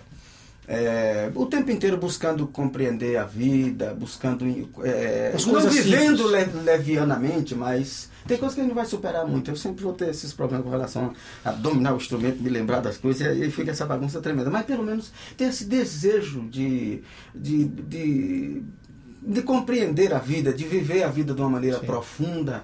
Speaker 2: é, o tempo inteiro buscando compreender a vida, buscando é, não vivendo le- levianamente, mas tem coisas que a gente não vai superar muito. Eu sempre vou ter esses problemas com relação a dominar o instrumento, me lembrar das coisas, e aí fica essa bagunça tremenda. Mas pelo menos ter esse desejo de, de, de, de compreender a vida, de viver a vida de uma maneira
Speaker 1: Sim.
Speaker 2: profunda.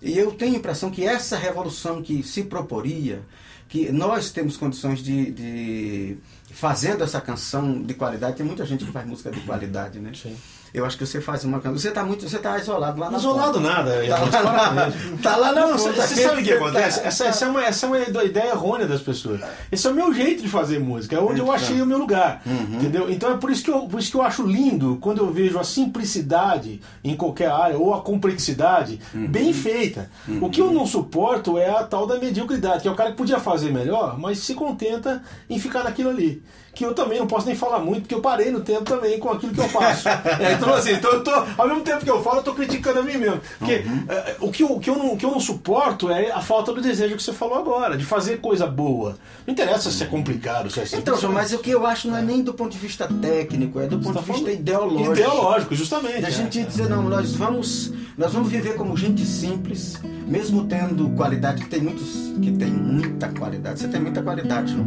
Speaker 2: E eu tenho a impressão que essa revolução que se proporia, que nós temos condições de, de fazendo essa canção de qualidade, tem muita gente que faz música de qualidade, né?
Speaker 1: Sim.
Speaker 2: Eu acho que você faz uma canção. Você tá muito. Você tá isolado lá na
Speaker 1: Isolado
Speaker 2: ponta.
Speaker 1: nada.
Speaker 2: Tá lá, na, tá lá na
Speaker 1: Não, você, você sabe o que
Speaker 2: Tá-
Speaker 1: acontece? Essa, essa é uma, essa é uma ideia errônea das pessoas. Esse é o meu jeito de fazer música, é onde eu achei o meu lugar.
Speaker 2: Uhum.
Speaker 1: Entendeu? Então é por isso, que eu, por isso que eu acho lindo quando eu vejo a simplicidade em qualquer área ou a complexidade
Speaker 2: Uhum.
Speaker 1: bem feita. O que eu não suporto é a tal da mediocridade, que é o cara que podia fazer melhor, mas se contenta em ficar naquilo ali. Que eu também não posso nem falar muito, porque eu parei no tempo também com aquilo que eu faço. [laughs] É, então, assim, então eu tô, ao mesmo tempo que eu falo, eu tô criticando a mim mesmo. Porque
Speaker 2: Uhum.
Speaker 1: é, o, que eu, o, que eu não, o que eu não suporto é a falta do desejo que você falou agora, de fazer coisa boa. Não interessa se é complicado, se é simples.
Speaker 2: Então, João, mas o que eu acho não é nem do ponto de vista técnico, é do ponto
Speaker 1: tá
Speaker 2: de vista ideológico.
Speaker 1: Ideológico, justamente.
Speaker 2: Da
Speaker 1: é.
Speaker 2: gente dizer, não, nós vamos, nós vamos viver como gente simples, mesmo tendo qualidade, que tem muitos, que tem muita qualidade. Você tem muita qualidade, João.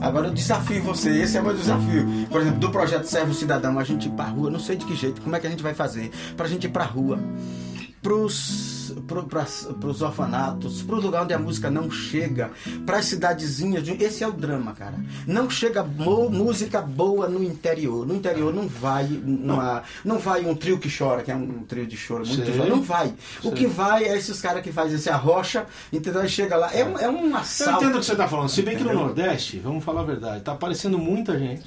Speaker 2: Agora eu desafio você, esse é o meu desafio. Por exemplo, do projeto Servo Cidadão, a gente ir pra rua, não sei de que jeito, como é que a gente vai fazer? Pra gente ir pra rua, pros, pro, pras, pros orfanatos, pro lugar onde a música não chega, pras cidadezinhas. de- Esse é o drama, cara. Não chega música boa no interior. No interior não vai uma, não vai um trio que chora, que é um trio de choro muito choro. Não vai. O que vai é esses caras que fazem esse arrocha, entendeu? Aí chega lá. É, um- é um
Speaker 1: Eu
Speaker 2: assalto.
Speaker 1: entendo o que você está falando. Se bem que no? Nordeste, vamos falar a verdade, está aparecendo muita gente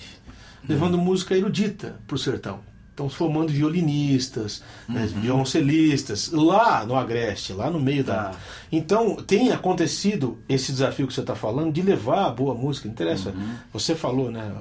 Speaker 1: levando música erudita pro sertão. Estão formando violinistas, né, violoncelistas, lá no Agreste, lá no meio da.
Speaker 2: Tá.
Speaker 1: Então, tem acontecido esse desafio que você está falando de levar a boa música. Não interessa. Você falou, né?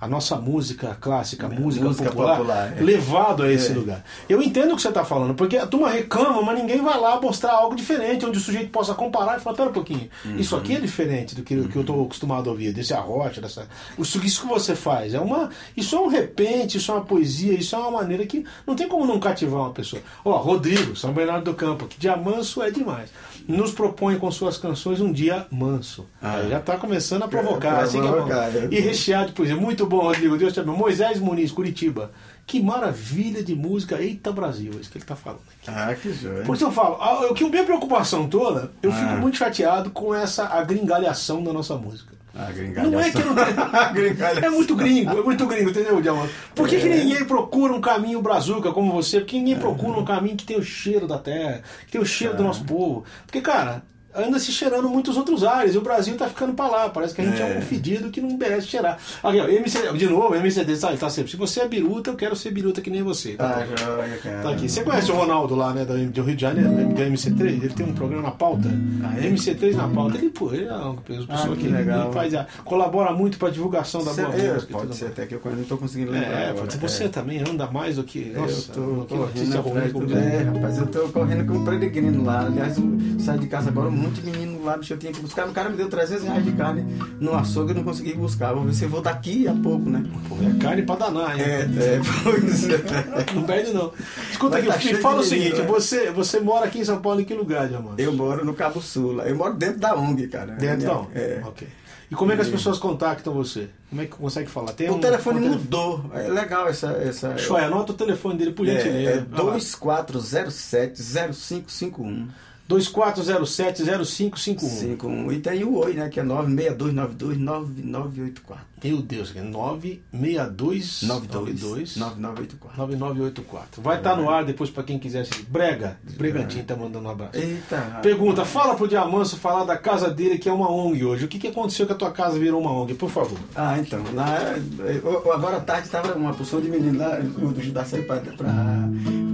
Speaker 1: A nossa música clássica, a música,
Speaker 2: Música
Speaker 1: popular,
Speaker 2: popular, é.
Speaker 1: levado a esse
Speaker 2: É.
Speaker 1: lugar. Eu entendo o que você está falando, porque a turma reclama, mas ninguém vai lá mostrar algo diferente, onde o sujeito possa comparar e falar, pera um pouquinho, isso aqui é diferente do que, que eu estou acostumado a ouvir, desse arrocha, dessa. Isso, isso que você faz. É uma. Isso é um repente, isso é uma poesia, isso é uma maneira que não tem como não cativar uma pessoa. Ó, Rodrigo, São Bernardo do Campo, que dia manso é demais. Nos propõe com suas canções um dia manso.
Speaker 2: Ah.
Speaker 1: Aí já está começando a provocar.
Speaker 2: Pra
Speaker 1: assim que é bom.
Speaker 2: provocar, é.
Speaker 1: E recheado de poesia. Muito bom, Rodrigo. Deus te abençoe. Moisés Muniz, Curitiba. Que maravilha de música. Eita Brasil, é isso que ele está falando.
Speaker 2: Ah, que joia.
Speaker 1: Por isso eu falo, a- a minha preocupação toda, eu fico
Speaker 2: Ah.
Speaker 1: muito chateado com essa agringalhação da nossa música.
Speaker 2: Ah,
Speaker 1: Não é que não tem. [laughs] É muito gringo, é muito gringo, entendeu, Diamante? Por que, que
Speaker 2: É.
Speaker 1: ninguém procura um caminho brazuca como você? Por que ninguém procura um caminho que tem o cheiro da terra, que tem o cheiro
Speaker 2: É.
Speaker 1: do nosso povo? Porque, cara, anda se cheirando muitos outros ares e o Brasil tá ficando pra lá. Parece que a gente é,
Speaker 2: É.
Speaker 1: um fedido que não merece cheirar. Aqui, ó, MC, de novo, MCD, tá, tá sempre. Se você é biruta, eu quero ser biruta que nem você. Tá,
Speaker 2: Ah.
Speaker 1: Tá aqui. Você conhece o Ronaldo lá, né, do Rio de Janeiro, do MC3? Ele tem um programa na pauta.
Speaker 2: Ah, é?
Speaker 1: MC3 na pauta. Ele, pô, ele é uma pessoa
Speaker 2: Ah,
Speaker 1: que,
Speaker 2: que
Speaker 1: faz, a- colabora muito pra divulgação da
Speaker 2: Cê-
Speaker 1: boa
Speaker 2: é,
Speaker 1: música.
Speaker 2: pode ser até que eu não estou conseguindo lembrar.
Speaker 1: É,
Speaker 2: agora,
Speaker 1: você
Speaker 2: é.
Speaker 1: também anda mais do que. Nossa,
Speaker 2: eu tô
Speaker 1: que
Speaker 2: correndo
Speaker 1: ruim.
Speaker 2: atrás do... É, rapaz, eu tô correndo com um peregrino lá. Aliás, saí de casa agora, de menino lá, bicho, eu tinha que buscar. O cara me deu 300 reais de carne no açougue, eu não consegui buscar. Vou ver se eu vou daqui a pouco, né?
Speaker 1: Pô, é carne pra danar, hein?
Speaker 2: É, é, pois é. [laughs]
Speaker 1: Não perde, não. Escuta
Speaker 2: Mas
Speaker 1: aqui,
Speaker 2: tá de
Speaker 1: fala o seguinte:
Speaker 2: né?
Speaker 1: você, você mora aqui em São Paulo em que lugar, Diamante?
Speaker 2: Eu moro no Cabo Sul, eu moro dentro da ONG, cara.
Speaker 1: Dentro da
Speaker 2: É.
Speaker 1: Ok. E como é que as pessoas contactam você? Como é que consegue falar? Tem
Speaker 2: O
Speaker 1: um-
Speaker 2: telefone
Speaker 1: um
Speaker 2: mudou. É legal essa. essa
Speaker 1: Shoy, anota o telefone dele por
Speaker 2: é,
Speaker 1: gentileza.
Speaker 2: é
Speaker 1: Vai lá.
Speaker 2: 2407-0551.
Speaker 1: 2407-0551.
Speaker 2: 51. E tem o Oi, né? Que é 962929984.
Speaker 1: Meu Deus, é 962
Speaker 2: 92
Speaker 1: 92
Speaker 2: 9984.
Speaker 1: 9984. Vai estar no ar depois pra quem quiser assistir. Brega, Bregantinho tá mandando um abraço.
Speaker 2: Eita.
Speaker 1: Pergunta, fala pro Diamanso falar da casa dele que é uma ONG hoje. O que, que aconteceu que a tua casa virou uma ONG, por favor?
Speaker 2: Ah, então. Lá, eu- agora à tarde estava uma porção de menino lá, o do Judá saiu pra.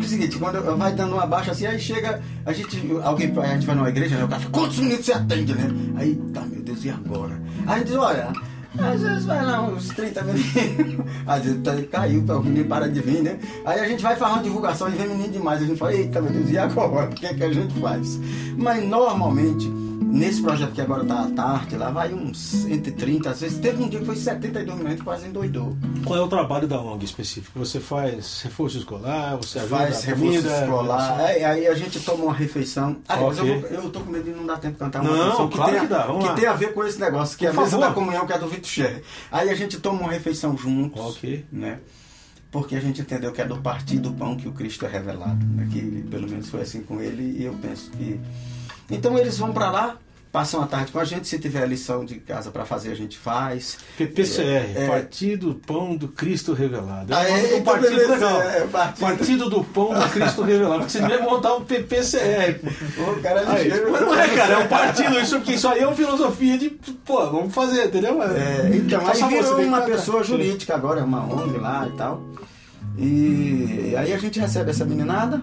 Speaker 2: O seguinte, quando vai dando uma baixa assim, aí chega, a gente. Alguém, a gente vai numa igreja, né? O cara fala, quantos meninos você atende, né? Aí, tá, meu Deus, e agora? Aí diz, olha. Às vezes vai lá uns 30 meninos, [laughs] às vezes tá- caiu, o menino para de vir, né? Aí a gente vai fazer uma divulgação e vem menino demais. A gente fala, eita meu Deus, e agora? O que é que a gente faz? Mas normalmente, nesse projeto que agora tá à tarde, lá vai uns entre 30, às vezes teve um dia que foi 72 minutos, quase endoidou.
Speaker 1: Qual é o trabalho da ONG específico? Você faz reforço escolar, você
Speaker 2: Faz reforço
Speaker 1: comida,
Speaker 2: escolar, aí, aí a gente toma uma refeição. Aliás,
Speaker 1: Ok.
Speaker 2: eu, vou- eu tô com medo de não dar tempo de cantar uma
Speaker 1: Não,
Speaker 2: canção
Speaker 1: claro
Speaker 2: tem, a-
Speaker 1: que dá,
Speaker 2: que tem a ver com esse negócio, que é a mesa da comunhão, que é do Vitor Scher. Aí a gente toma uma refeição juntos,
Speaker 1: Ok.
Speaker 2: né? Porque a gente entendeu que é do partir do pão que o Cristo é revelado. Né? Que pelo menos foi assim com ele e eu penso que. Então eles vão para lá passam a tarde com a gente. Se tiver lição de casa para fazer, a gente faz.
Speaker 1: PPCR,
Speaker 2: É,
Speaker 1: Partido Pão do Cristo Revelado. É o nome
Speaker 2: é, então
Speaker 1: partido
Speaker 2: beleza,
Speaker 1: legal.
Speaker 2: é, o partido.
Speaker 1: Partido do Pão do Cristo Revelado. Porque você devia montar um PPCR. [laughs] pô.
Speaker 2: O cara é ligeiro.
Speaker 1: mas não é, cara, é um partido, isso, isso aí é uma filosofia de, pô, vamos fazer, entendeu?
Speaker 2: É, então, aí virou uma pessoa jurídica agora, é uma ONG lá e tal. E aí a gente recebe essa meninada,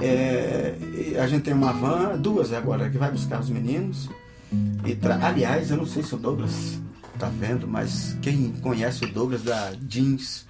Speaker 2: é, a gente tem uma van, duas agora, que vai buscar os meninos. E Aliás, eu não sei se o Douglas tá vendo, mas quem conhece o Douglas da Jeans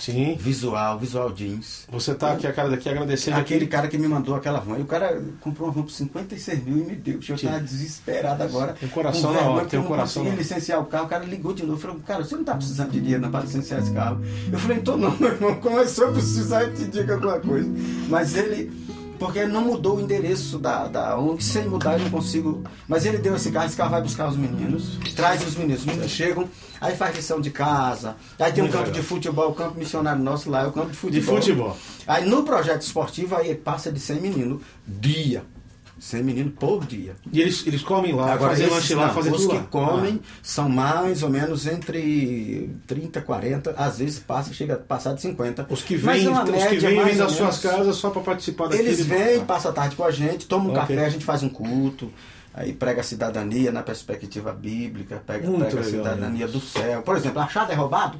Speaker 1: Sim.
Speaker 2: Visual, Visual Jeans.
Speaker 1: Você tá aqui, a cara daqui, agradecendo
Speaker 2: Aquele
Speaker 1: aqui.
Speaker 2: cara que me mandou aquela van. E o cara comprou uma van por 56 mil e me deu. Eu estava desesperado agora.
Speaker 1: Tem coração na hora, tem
Speaker 2: eu
Speaker 1: um coração hora.
Speaker 2: licenciar o carro. O cara ligou de novo. Falou, cara, você não tá precisando de dinheiro para licenciar esse carro. Eu falei, então não, meu irmão. Começou a precisar, eu te digo alguma coisa. Mas ele... Porque ele não mudou o endereço da, da ONG. Sem mudar, eu não consigo... Mas ele deu esse carro. Esse carro vai buscar os meninos. Traz os meninos. Os meninos chegam... Aí faz lição de casa. Aí tem um
Speaker 1: Muito
Speaker 2: campo
Speaker 1: legal.
Speaker 2: de futebol. O campo missionário nosso lá é o campo de
Speaker 1: De
Speaker 2: futebol.
Speaker 1: futebol.
Speaker 2: Aí no projeto esportivo aí passa de 100 meninos dia. 100 meninos por dia.
Speaker 1: E eles, eles comem lá,
Speaker 2: Agora,
Speaker 1: fazem lanche lá, fazem
Speaker 2: os
Speaker 1: tudo
Speaker 2: que
Speaker 1: lá.
Speaker 2: comem são mais ou menos entre 30, 40, às vezes passa, chega a passar de 50.
Speaker 1: Os que vêm,
Speaker 2: é
Speaker 1: os que vêm, vêm das suas casas só para participar daquele.
Speaker 2: Eles vêm, passam a tarde com a gente, tomam um
Speaker 1: Ok.
Speaker 2: café, a gente faz um culto, aí prega a cidadania na perspectiva bíblica, pega,
Speaker 1: Muito
Speaker 2: prega a cidadania do céu. Por exemplo, achado é roubado?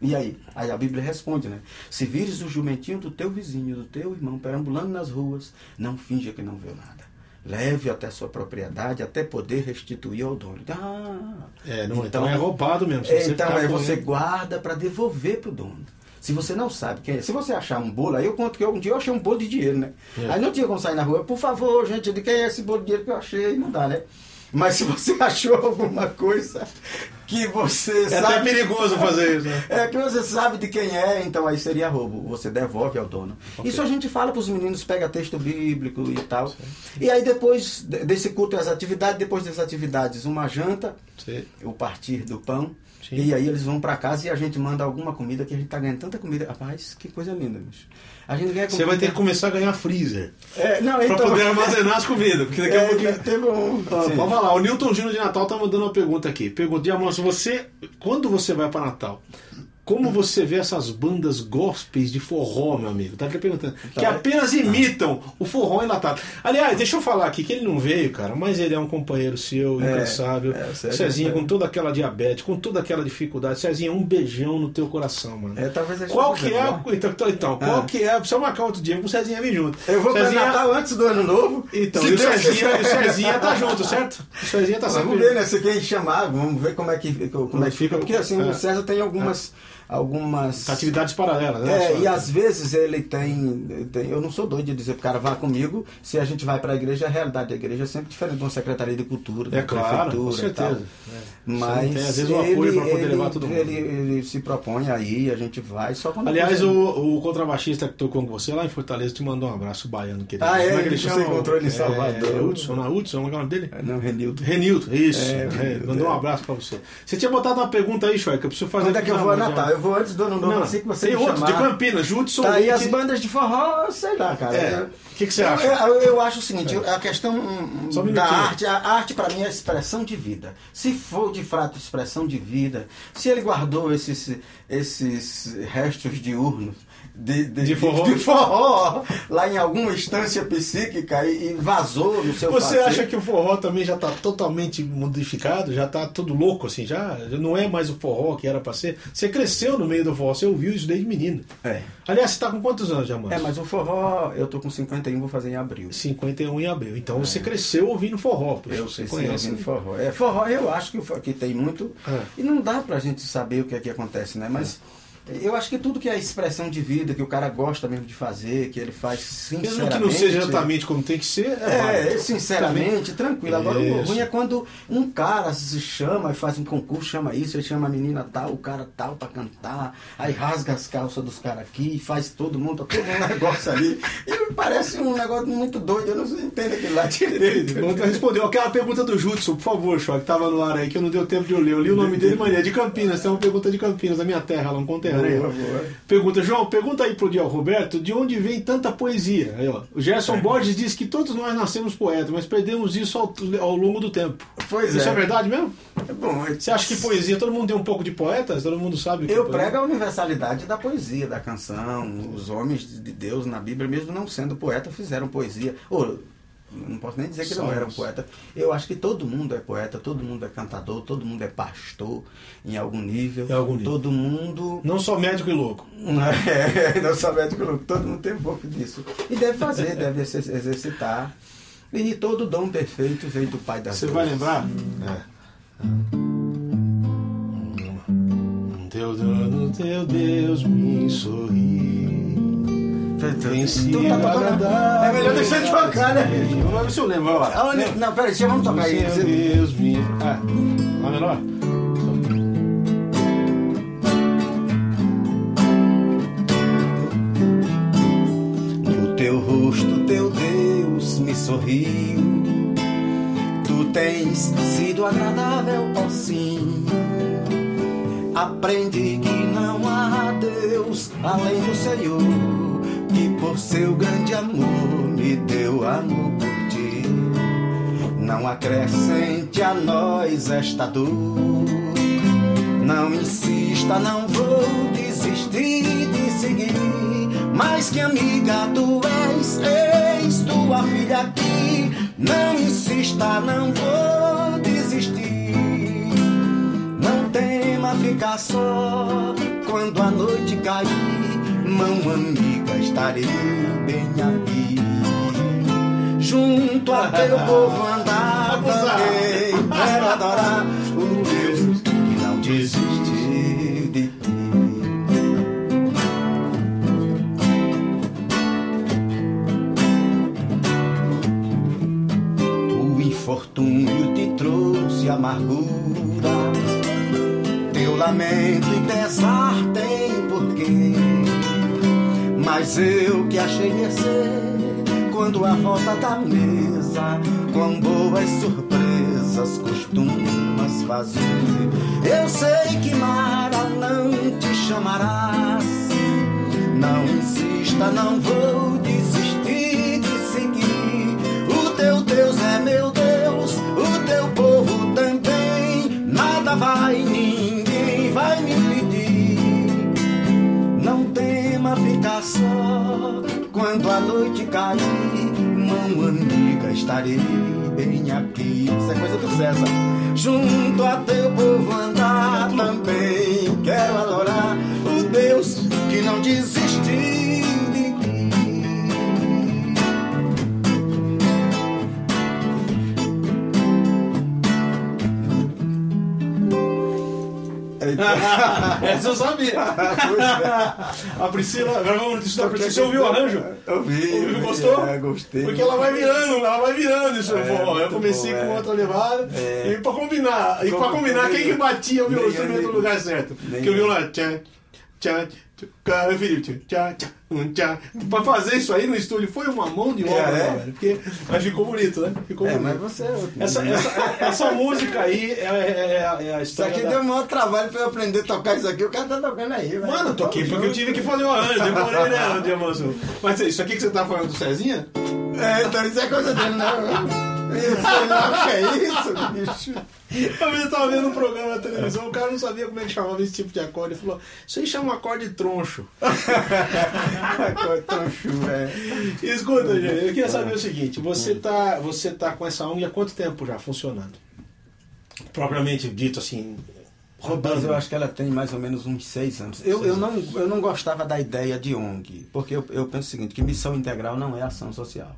Speaker 2: E aí? Aí a Bíblia responde, né? Se vires o jumentinho do teu vizinho, do teu irmão, perambulando nas ruas, não finja que não viu nada. Leve até sua propriedade, até poder restituir ao dono. Ah,
Speaker 1: É, não, então, é roubado mesmo. se
Speaker 2: é,
Speaker 1: você
Speaker 2: então é você
Speaker 1: correndo.
Speaker 2: guarda para devolver pro dono. Se você não sabe quem é, se você achar um bolo, aí eu conto que eu- um dia eu achei um bolo de dinheiro, né?
Speaker 1: É.
Speaker 2: Aí não tinha como sair na rua, por favor, gente, de quem é esse bolo de dinheiro que eu achei? Não dá, né? Mas se você [laughs] achou alguma coisa que você
Speaker 1: É até
Speaker 2: sabe.
Speaker 1: perigoso fazer isso, né?
Speaker 2: É que você sabe de quem é, então aí seria roubo. Você devolve ao dono.
Speaker 1: Ok.
Speaker 2: Isso a gente fala para os meninos, pega texto bíblico e tal. E aí depois de- desse culto as atividades, depois das atividades, uma janta,
Speaker 1: Você-
Speaker 2: o partir do pão.
Speaker 1: Sim.
Speaker 2: E aí eles vão para casa e a gente manda alguma comida que a gente tá ganhando tanta comida. Rapaz, que coisa linda, bicho. A gente ganha
Speaker 1: Você vai ter que começar a ganhar freezer.
Speaker 2: É, não,
Speaker 1: Pra
Speaker 2: então...
Speaker 1: poder armazenar as comidas. Porque daqui a [laughs]
Speaker 2: É,
Speaker 1: pouquinho.
Speaker 2: teve um...
Speaker 1: Pode falar, o Newton Júnior de Natal tá mandando uma pergunta aqui. Pergunta, Diamante, você. Quando você vai para Natal? Como você vê essas bandas gospels de forró, meu amigo? Tá aqui perguntando. Que
Speaker 2: Tá.
Speaker 1: apenas imitam o forró enlatado. Aliás, deixa eu falar aqui que ele não veio, cara, mas ele é um companheiro seu,
Speaker 2: É,
Speaker 1: incansável.
Speaker 2: é, o
Speaker 1: Cezinha,
Speaker 2: é-
Speaker 1: com toda aquela diabetes, com toda aquela dificuldade. Cezinha, um beijão no teu coração, mano.
Speaker 2: É, talvez a
Speaker 1: Qual que é a. Então, então, então, qual
Speaker 2: Ah.
Speaker 1: que é. Precisa marcar outro dia pro Cezinha vir junto.
Speaker 2: Eu vou
Speaker 1: Cezinha-
Speaker 2: Natal antes do ano novo.
Speaker 1: Então, e o Cezinha, e o Cezinha tá junto, certo? O Cezinha tá
Speaker 2: Vamos
Speaker 1: sempre-
Speaker 2: ver, né? Se quem chamar, vamos ver como é que, como é que fica. Porque assim,
Speaker 1: É.
Speaker 2: o César tem algumas. Algumas
Speaker 1: Atividades paralelas, né?
Speaker 2: É, e às vezes ele tem, tem- Eu não sou doido de dizer pro cara, vá comigo. Se a gente vai para a igreja, a realidade da igreja é sempre diferente de uma secretaria de cultura,
Speaker 1: É
Speaker 2: da
Speaker 1: claro, com
Speaker 2: prefeitura tal.
Speaker 1: certeza. É. Você
Speaker 2: Mas
Speaker 1: tem, às vezes, o
Speaker 2: ele,
Speaker 1: apoio pra poder
Speaker 2: ele-
Speaker 1: levar todo mundo.
Speaker 2: Ele, ele se propõe aí, a gente vai só quando
Speaker 1: Aliás, o, o contrabaixista que tocou com você lá em Fortaleza te mandou um abraço baiano, querido.
Speaker 2: Ah, é?
Speaker 1: Como que
Speaker 2: Você
Speaker 1: chama?
Speaker 2: encontrou ele em
Speaker 1: É,
Speaker 2: Salvador.
Speaker 1: É, Hudson, não é Hudson? É o nome dele?
Speaker 2: Não, Renildo.
Speaker 1: Renilton, isso.
Speaker 2: É,
Speaker 1: É,
Speaker 2: Renilton,
Speaker 1: mandou um
Speaker 2: é.
Speaker 1: abraço pra você. Você tinha botado uma pergunta aí, Choy, que eu preciso fazer.
Speaker 2: Quando é que eu vou a Natal? Eu vou antes do ano novo,
Speaker 1: Não,
Speaker 2: assim que você
Speaker 1: tem outro, de
Speaker 2: chamar.
Speaker 1: Campinas, Judson.
Speaker 2: Tá aí as bandas de forró, sei lá, cara.
Speaker 1: É. O que, que você
Speaker 2: eu,
Speaker 1: acha?
Speaker 2: eu- eu acho o seguinte, a questão
Speaker 1: um
Speaker 2: da arte, a arte para mim é expressão de vida. Se for de fato expressão de vida, se ele guardou esses, esses restos diurnos de,
Speaker 1: De forró?
Speaker 2: de forró lá em alguma instância psíquica e, e vazou no seu
Speaker 1: Você
Speaker 2: fazer,
Speaker 1: acha que o forró também já está totalmente modificado? Já está tudo louco assim? Já, não é mais o forró que era para ser? Você cresceu no meio do forró, você ouviu isso desde menino.
Speaker 2: É.
Speaker 1: Aliás, você está com quantos anos, Diamante?
Speaker 2: É, mas o forró, eu tô com 51, vou fazer em abril.
Speaker 1: 51 em abril. Então você cresceu ouvindo forró. poxa,
Speaker 2: Eu
Speaker 1: você
Speaker 2: sei
Speaker 1: conhece.
Speaker 2: ouvindo forró. É, forró eu acho que, que tem muito.
Speaker 1: É.
Speaker 2: E não dá pra gente saber o que é que acontece, né? Mas eu acho que tudo que é expressão de vida, que o cara gosta mesmo de fazer, que ele faz sinceramente.
Speaker 1: Mesmo que não seja exatamente como tem que ser, é,
Speaker 2: É,
Speaker 1: válido.
Speaker 2: sinceramente, tranquilo. Agora o
Speaker 1: Isso.
Speaker 2: ruim é quando um cara se chama e faz um concurso, chama isso, ele chama a menina tal, o cara tal pra cantar, aí rasga as calças dos caras aqui, faz todo mundo, todo um negócio ali. E parece um negócio muito doido, eu não entendo aquilo lá [laughs] direito.
Speaker 1: Vamos responder aquela pergunta do Judson, por favor, Choque, que tava no ar aí, que eu não deu tempo de eu ler. Eu li o nome dele, mas é de Campinas, tem uma pergunta de Campinas, da minha terra, lá um conterrâneo. Bacana, hein? Pergunta, João, pergunta aí pro Diel Roberto de onde vem tanta poesia. Aí. O Gerson é. Borges diz que todos nós nascemos poetas, mas perdemos isso ao, ao longo do tempo.
Speaker 2: Pois
Speaker 1: isso
Speaker 2: é.
Speaker 1: é verdade mesmo?
Speaker 2: É bom,
Speaker 1: Você acha que poesia, todo mundo tem um pouco de poetas? Todo mundo sabe o que
Speaker 2: Eu
Speaker 1: é
Speaker 2: prego a universalidade da poesia, da canção. Os homens de Deus na Bíblia, mesmo não sendo poeta, fizeram poesia. Ou, não posso nem dizer que não eram poeta. Eu acho que todo mundo é poeta, todo mundo é cantador, todo mundo é pastor em algum nível.
Speaker 1: Em algum nível.
Speaker 2: Todo mundo.
Speaker 1: Não só médico e louco.
Speaker 2: É, [laughs] não só médico louco, todo mundo tem um pouco disso. E deve fazer, [laughs] deve exer- exercitar. E todo dom perfeito vem do Pai das
Speaker 1: Você vai lembrar? É. Teu dono, teu Deus me sorri.
Speaker 2: É melhor deixar de tocar, né?
Speaker 1: Vamos ver se eu lembro. Ó.
Speaker 2: Aonde- Não, peraí, deixa, vamos tocar aí.
Speaker 1: Deus me. Ah, lá menor?
Speaker 2: No teu rosto, teu Deus me sorriu. Tu tens sido agradável, ó sim. Aprendi que não há Deus além do Senhor, que por seu grande amor me deu amor por ti. Não acrescente a nós esta dor. Não insista, não vou desistir de seguir. Mas que amiga tu és, eis tua filha aqui. Não insista, não vou desistir. Não tema ficar só quando a noite cair. Mão amiga, estarei bem aqui. Junto a teu [laughs] povo andar também. Quero adorar o Deus que não desiste de ti. O infortúnio te trouxe amargura. Teu lamento e pesar tem porquê. Mas eu que achei mercê quando a volta da mesa, com boas surpresas costumas fazer. Eu sei que Mara não te chamarás. Não insista, não vou desistir de seguir. O teu Deus é meu Deus, o teu povo só quando a noite cair. Mão amiga, estarei bem aqui. Isso é coisa do César. Junto a teu povo andar também. Quero adorar o Deus que não desistiu de ti. [laughs]
Speaker 1: Essa eu sabia. [laughs] A Priscila, agora vamos estudar a Priscila. Você ouviu o arranjo?
Speaker 2: Ouvi.
Speaker 1: Ouviu, gostou?
Speaker 2: É, gostei.
Speaker 1: Porque ela vai virando, ela vai virando isso.
Speaker 2: É,
Speaker 1: eu comecei
Speaker 2: bom,
Speaker 1: com
Speaker 2: é.
Speaker 1: outra levada.
Speaker 2: É.
Speaker 1: E pra combinar, e pra combinar, quem que batia o meu instrumento no lugar certo? Que eu vi lá, tchan, tchan, um. Pra fazer isso aí no estúdio foi uma mão de obra,
Speaker 2: É,
Speaker 1: né,
Speaker 2: é?
Speaker 1: Porque, mas ficou bonito, né? Ficou
Speaker 2: É,
Speaker 1: bonito.
Speaker 2: mas você é.
Speaker 1: Essa, essa, essa música aí é, é- é a
Speaker 2: Isso
Speaker 1: história.
Speaker 2: aqui
Speaker 1: da-
Speaker 2: deu o maior trabalho pra eu aprender a tocar isso aqui. O cara tá tocando aí, velho.
Speaker 1: Mano, eu toquei porque eu tive que fazer o arranjo, demorei, né? [laughs] Mas isso aqui que você tá falando do Cezinha?
Speaker 2: É, então isso é coisa dele, não. Eu sei lá o que é isso, bicho.
Speaker 1: Uma vez eu tava vendo um programa na televisão, o cara não sabia como é que chamava esse tipo de acorde. Ele falou, isso aí chama acorde troncho.
Speaker 2: Troncho, velho.
Speaker 1: Escuta, gente, eu queria saber o seguinte, você tá, você tá com essa ONG há quanto tempo já funcionando? Propriamente dito assim,
Speaker 2: Mas
Speaker 1: rodando.
Speaker 2: eu acho que ela tem mais ou menos uns seis anos. Eu, eu, não, eu não gostava da ideia de ONG, porque eu, eu penso o seguinte, que missão integral não é ação social.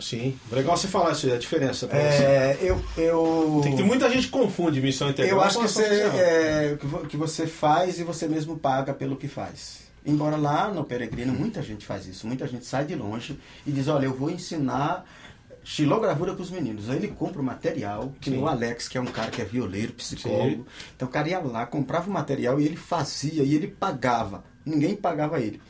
Speaker 1: Sim, legal você falar isso aí, a diferença.
Speaker 2: É, eu, eu,
Speaker 1: Tem que ter muita gente que confunde missão integral
Speaker 2: eu acho
Speaker 1: com
Speaker 2: que você, é, que vo- que você faz e você mesmo paga pelo que faz. Embora lá no Peregrino muita gente faz isso, muita gente sai de longe e diz, olha, eu vou ensinar xilogravura para os meninos. Aí ele compra o material, que
Speaker 1: Sim.
Speaker 2: o Alex, que é um cara que é violeiro, psicólogo.
Speaker 1: Sim.
Speaker 2: Então o cara ia lá, comprava o material e ele fazia e ele pagava. Ninguém pagava ele.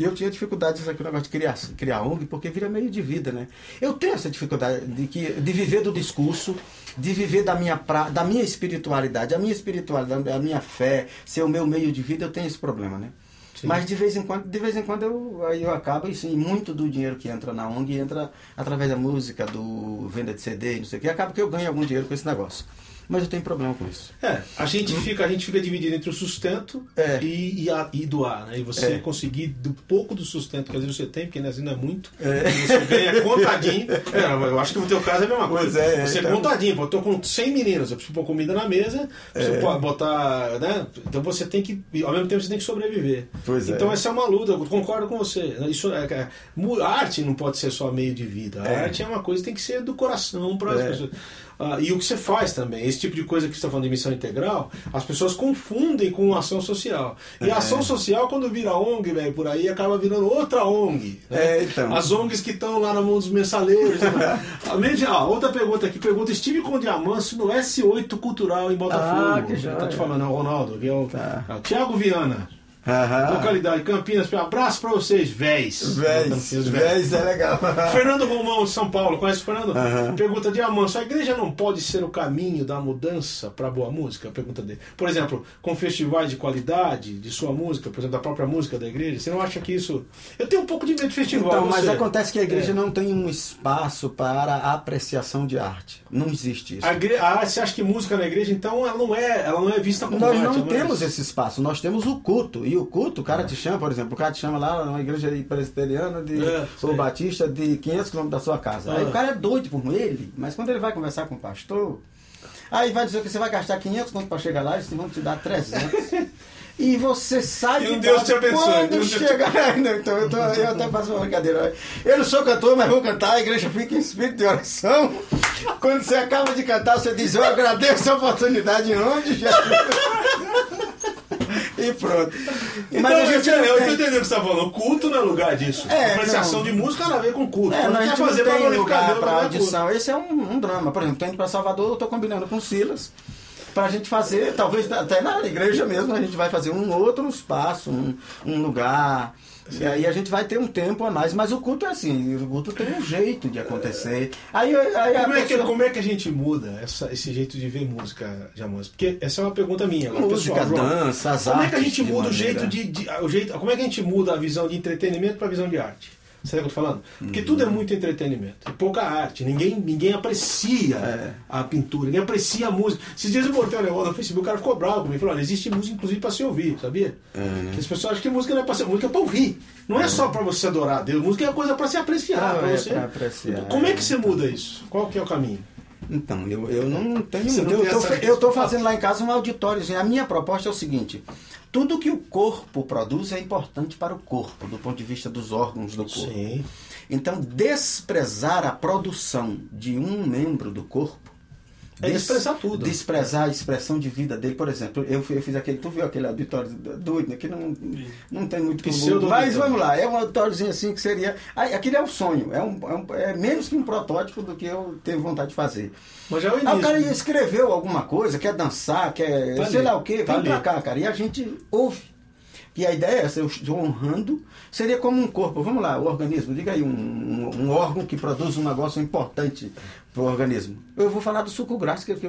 Speaker 2: E eu tinha dificuldades aqui no negócio de criar, criar ONG, porque vira meio de vida, né? Eu tenho essa dificuldade de, que, de viver do discurso, de viver da minha, pra, da minha espiritualidade. A minha espiritualidade, a minha fé, ser o meu meio de vida, eu tenho esse problema, né? Sim. Mas de vez em quando, de vez em quando eu, aí eu acabo e sim, muito do dinheiro que entra na ONG entra através da música, do venda de CD, não sei o que, acaba que eu ganho algum dinheiro com esse negócio mas eu tenho problema com isso.
Speaker 1: É, a gente hum. fica, a gente fica dividido entre o sustento é. e, e, a, e, doar, né? E você é. conseguir do pouco do sustento que às vezes você tem, porque assim não é muito, é. você ganha contadinho. [laughs] É, eu acho que no teu caso é a mesma coisa. É, você é então... contadinho, pô, eu tô com 100 meninas, eu preciso pôr comida na mesa, você é. pode botar, né? Então você tem que, ao mesmo tempo você tem que sobreviver. Pois então essa é uma luta, eu concordo com você. Isso é, a arte não pode ser só meio de vida. A arte é uma coisa que tem que ser do coração para as pessoas. Ah, e o que você faz também, esse tipo de coisa que você está falando de missão integral, as pessoas confundem com ação social. E é. a ação social, quando vira ONG, velho, por aí, acaba virando outra ONG. Né? É, então. As ONGs que estão lá na mão dos mensaleiros. né? [laughs] ah, outra pergunta aqui, pergunta, estive com o Diamante no S8 Cultural em Botafogo. Ah, que já. Tá te falando, é o Ronaldo, que é o, tá. é o Thiago Viana. Uhum. Localidade Campinas, abraço pra vocês, véis.
Speaker 2: Véis, véis é legal. [laughs]
Speaker 1: Fernando Romão de São Paulo, conhece o Fernando? Uhum. Pergunta de Amanso: a igreja não pode ser o caminho da mudança para boa música? Pergunta dele. Por exemplo, com festivais de qualidade de sua música, por exemplo, da própria música da igreja, você não acha que isso. Eu tenho um pouco de medo de festival.
Speaker 2: Então, mas acontece que a igreja é. não tem um espaço para apreciação de arte. Não existe isso.
Speaker 1: A igre... ah, você acha que música na igreja, então, ela não é, ela não é vista como
Speaker 2: Nós
Speaker 1: arte,
Speaker 2: não temos esse espaço, nós temos o culto. E o culto, o cara te chama, por exemplo, o cara te chama lá numa igreja presbiteriana de é, ou batista de 500 km da sua casa. Aí o cara é doido por ele, mas quando ele vai conversar com o pastor, aí vai dizer que você vai gastar 500 conto para chegar lá, eles vão te dar 300. e você sai
Speaker 1: e Deus te abençoe.
Speaker 2: Quando Deus chegar. Te... então eu, tô, eu até faço uma brincadeira. Eu não sou cantor, mas vou cantar, a igreja fica em espírito de oração. Quando você acaba de cantar, você diz, eu agradeço a oportunidade em nome de Jesus. E pronto.
Speaker 1: Então, Mas a gente eu, eu tô entendendo o que você está falando. Culto não é lugar disso. É, Apreciação de música tem a ver com culto.
Speaker 2: É, não, a gente fazer não tem lugar para audição. Esse é um, um, drama. Por exemplo, tô indo para Salvador, eu estou combinando com o Silas para a gente fazer, talvez até na igreja mesmo, a gente vai fazer um outro espaço, um, um lugar e aí a gente vai ter um tempo a mais, mas o culto é assim, o culto tem um jeito de acontecer. Aí,
Speaker 1: aí como, é que, como é que a gente muda essa, esse jeito de ver música, Jamãs? Porque essa é uma pergunta minha.
Speaker 2: Música, pessoal, dança, as
Speaker 1: Como é que a gente muda o jeito de, de, o jeito, como é que a gente muda a visão de entretenimento para a visão de arte? Sabe o que eu tô falando? Porque uhum. tudo é muito entretenimento. E pouca arte. Ninguém, ninguém aprecia é. a pintura, ninguém aprecia a música. Esses dias eu botei um negócio no Facebook, o cara ficou bravo comigo. Falou: olha, existe música inclusive para se ouvir, sabia? É, né? As pessoas acham que música não é para ser música é para ouvir. Não é, é só para você adorar Deus. Música é coisa para se apreciar. Pra, é você... apreciar. Como é que você muda isso? Qual que é o caminho?
Speaker 2: Então, eu, eu não tenho. Não eu estou fazendo lá em casa um auditório. A minha proposta é o seguinte: tudo que o corpo produz é importante para o corpo, do ponto de vista dos órgãos do corpo. Sim. Então, desprezar a produção de um membro do corpo
Speaker 1: é desprezar tudo.
Speaker 2: Desprezar a expressão de vida dele. Por exemplo, eu, eu fiz aquele. Tu viu aquele auditório doido, né? Que não, não tem muito como. Mas vamos lá, é um auditóriozinho assim que seria. Aquele é o sonho. É, um, é, um, é, menos que um protótipo do que eu tenho vontade de fazer.
Speaker 1: Mas já é o início. Aí
Speaker 2: o cara né? escreveu alguma coisa, quer dançar, quer. Tá sei ali. lá o quê, vem tá pra ali. cá, cara. E a gente ouve. E a ideia é essa, eu estou honrando, seria como um corpo, vamos lá, o organismo, diga aí, um, um, um órgão que produz um negócio importante para o organismo. Eu vou falar do suco gástrico, que,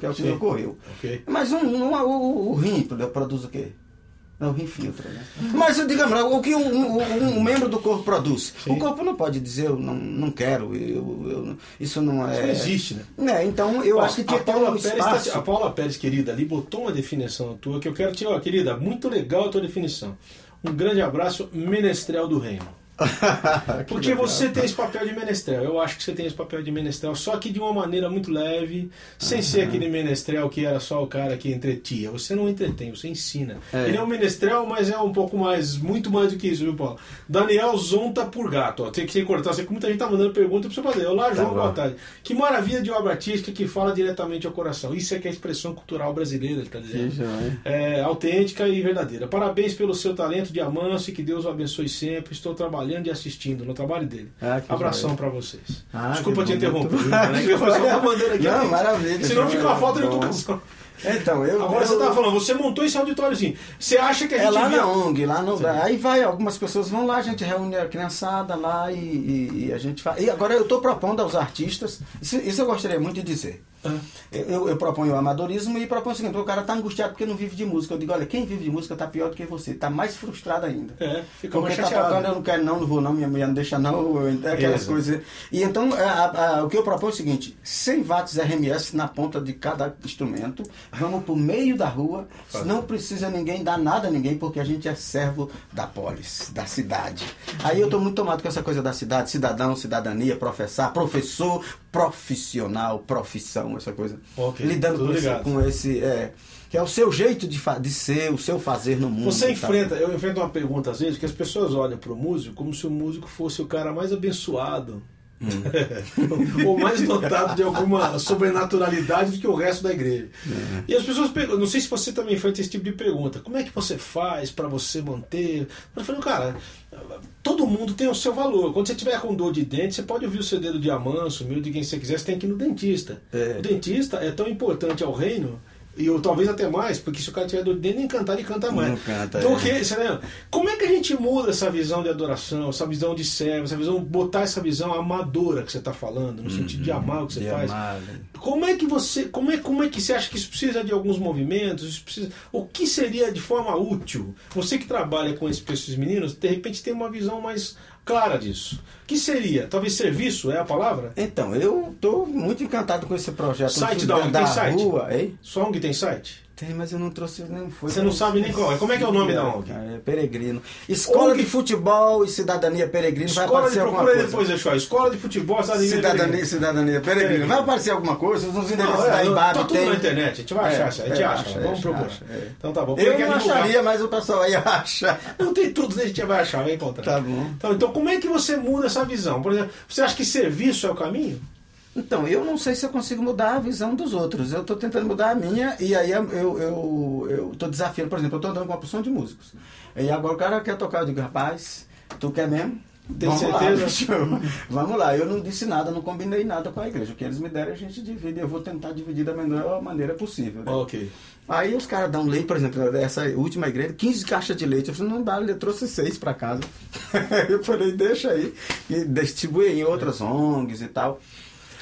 Speaker 2: que é o que ocorreu. Okay. Mas um, um, o, o rim produz o quê? Não, rim filtra, né? [laughs] Mas, digamos, o que um, um, um membro do corpo produz? Sim. O corpo não pode dizer, eu não, não quero, eu, eu isso não é...
Speaker 1: Isso não existe, né?
Speaker 2: É, então eu Ó, acho que tinha ter um
Speaker 1: Pérez espaço... Tá, a Paula Pérez, querida, ali botou uma definição tua que eu quero te... Ó, querida, muito legal a tua definição. Um grande abraço, Menestrel do Reino. [laughs] Porque você tem esse papel de menestrel. Eu acho que você tem esse papel de menestrel, só que de uma maneira muito leve, sem uhum. ser aquele menestrel que era só o cara que entretia. Você não entretém, você ensina. É. Ele é um menestrel, mas é um pouco mais, muito mais do que isso, viu, Paulo? Daniel Zonta por gato. Ó, tem que cortar. Sei que muita gente tá mandando pergunta pra você fazer. Olá, João, tá boa tarde. Que maravilha de obra artística que fala diretamente ao coração. Isso é que é a expressão cultural brasileira, ele tá dizendo. é, autêntica e verdadeira. Parabéns pelo seu talento de amanso e que Deus o abençoe sempre. Estou trabalhando trabalhando e assistindo no trabalho dele. Ah, Abração para vocês. Ah, Desculpa te interromper. Né? [laughs] Mandando aqui.
Speaker 2: Não, maravilha.
Speaker 1: Senão fica uma falta de educação.
Speaker 2: Então, eu.
Speaker 1: Agora
Speaker 2: eu,
Speaker 1: você estava falando, você montou esse auditóriozinho. Você acha que a gente.
Speaker 2: É lá
Speaker 1: via-
Speaker 2: na ONG, lá no. Aí vai, algumas pessoas vão lá, a gente reúne a criançada lá e, e- e a gente faz. E agora eu estou propondo aos artistas, isso, isso eu gostaria muito de dizer.
Speaker 1: Ah.
Speaker 2: Eu, eu proponho o amadorismo e proponho o seguinte: o cara está angustiado porque não vive de música. Eu digo, olha, quem vive de música está pior do que você, está mais frustrado ainda.
Speaker 1: É, fica mais
Speaker 2: Porque tá
Speaker 1: chateado.
Speaker 2: tocando, eu não quero não, não vou não, minha mulher não deixa não, eu- aquelas
Speaker 1: Isso.
Speaker 2: coisas. E então, a- a- o que eu proponho é o seguinte, 100 watts RMS na ponta de cada instrumento, vamos pro meio da rua, não precisa ninguém dar nada a ninguém, porque a gente é servo da polis, da cidade. Aí eu tô muito tomado com essa coisa da cidade, cidadão, cidadania, professar, professor, profissional, profissão, essa coisa.
Speaker 1: Ok,
Speaker 2: Lidando com esse, com esse, é, que é o seu jeito de, de ser, o seu fazer no mundo.
Speaker 1: Você enfrenta, eu enfrento uma pergunta às vezes que as pessoas olham para o músico como se o músico fosse o cara mais abençoado. [laughs] ou mais dotado de alguma sobrenaturalidade do que o resto da igreja. E as pessoas perguntam, não sei se você também enfrenta esse tipo de pergunta, como é que você faz para você manter? Eu falei, cara, todo mundo tem o seu valor. Quando você tiver com dor de dente, você pode ouvir o CD do Diamanso, o de quem você quiser, você tem que ir no dentista.
Speaker 2: É.
Speaker 1: O dentista é tão importante ao reino e eu, talvez até mais, porque se o cara tiver dor de dente, nem cantar, ele canta mais.
Speaker 2: Não canta,
Speaker 1: Do
Speaker 2: é.
Speaker 1: que, você lembra? Como é que a gente muda essa visão de adoração, essa visão de servo, essa visão, botar essa visão amadora que você está falando, no sentido de amar o que você
Speaker 2: Uhum.
Speaker 1: Faz?
Speaker 2: amar, né?
Speaker 1: Como é que você, como é, como é que você acha que isso precisa de alguns movimentos? Isso precisa, o que seria de forma útil? Você que trabalha com esses, esses meninos, de repente tem uma visão mais clara disso. Que seria? Talvez serviço é a palavra?
Speaker 2: Então, eu tô muito encantado com esse projeto.
Speaker 1: Site da onde? Tem site?
Speaker 2: rua, hein?
Speaker 1: Song tem site?
Speaker 2: Tem, mas eu não trouxe nem foi.
Speaker 1: Você não sabe nem qual é. Como é que é o nome da ONG?
Speaker 2: É Peregrino. Escola
Speaker 1: ONG
Speaker 2: de Futebol e Cidadania Peregrino. vai
Speaker 1: Escola de
Speaker 2: aparecer alguma
Speaker 1: procura aí
Speaker 2: coisa.
Speaker 1: depois, eu. Escola de futebol, cidadania.
Speaker 2: Cidadania, cidadania Peregrino.
Speaker 1: Peregrino.
Speaker 2: Vai aparecer alguma coisa? Os endereços da
Speaker 1: é,
Speaker 2: Ibabe
Speaker 1: tá tudo
Speaker 2: tem.
Speaker 1: na internet, a gente vai
Speaker 2: É,
Speaker 1: achar, a gente
Speaker 2: é,
Speaker 1: acha,
Speaker 2: acha,
Speaker 1: vamos procurar.
Speaker 2: é.
Speaker 1: Então tá bom.
Speaker 2: Eu
Speaker 1: Quem
Speaker 2: não
Speaker 1: divulgar?
Speaker 2: acharia, mas o pessoal aí acha.
Speaker 1: Não tem tudo, a gente vai achar, vai encontrar.
Speaker 2: Tá bom.
Speaker 1: Então, então, como é que você muda essa visão? Por exemplo, você acha que serviço é o caminho?
Speaker 2: Então, eu não sei se eu consigo mudar a visão dos outros. Eu estou tentando mudar a minha e aí eu estou eu, eu tô desafiando. Por exemplo, eu estou andando com uma porção de músicos. E agora o cara quer tocar, eu digo, rapaz, tu quer mesmo?
Speaker 1: Tem
Speaker 2: Vamos
Speaker 1: certeza?
Speaker 2: Lá. [laughs] Vamos lá, eu não disse nada, não combinei nada com a igreja. O que eles me deram a gente divide. Eu vou tentar dividir da melhor maneira possível. né?
Speaker 1: Ok.
Speaker 2: Aí os caras dão leite, por exemplo, essa última igreja, 15 caixas de leite. Eu falei, não dá, ele trouxe seis para casa. [laughs] eu falei, deixa aí. E distribui em outras ONGs e tal.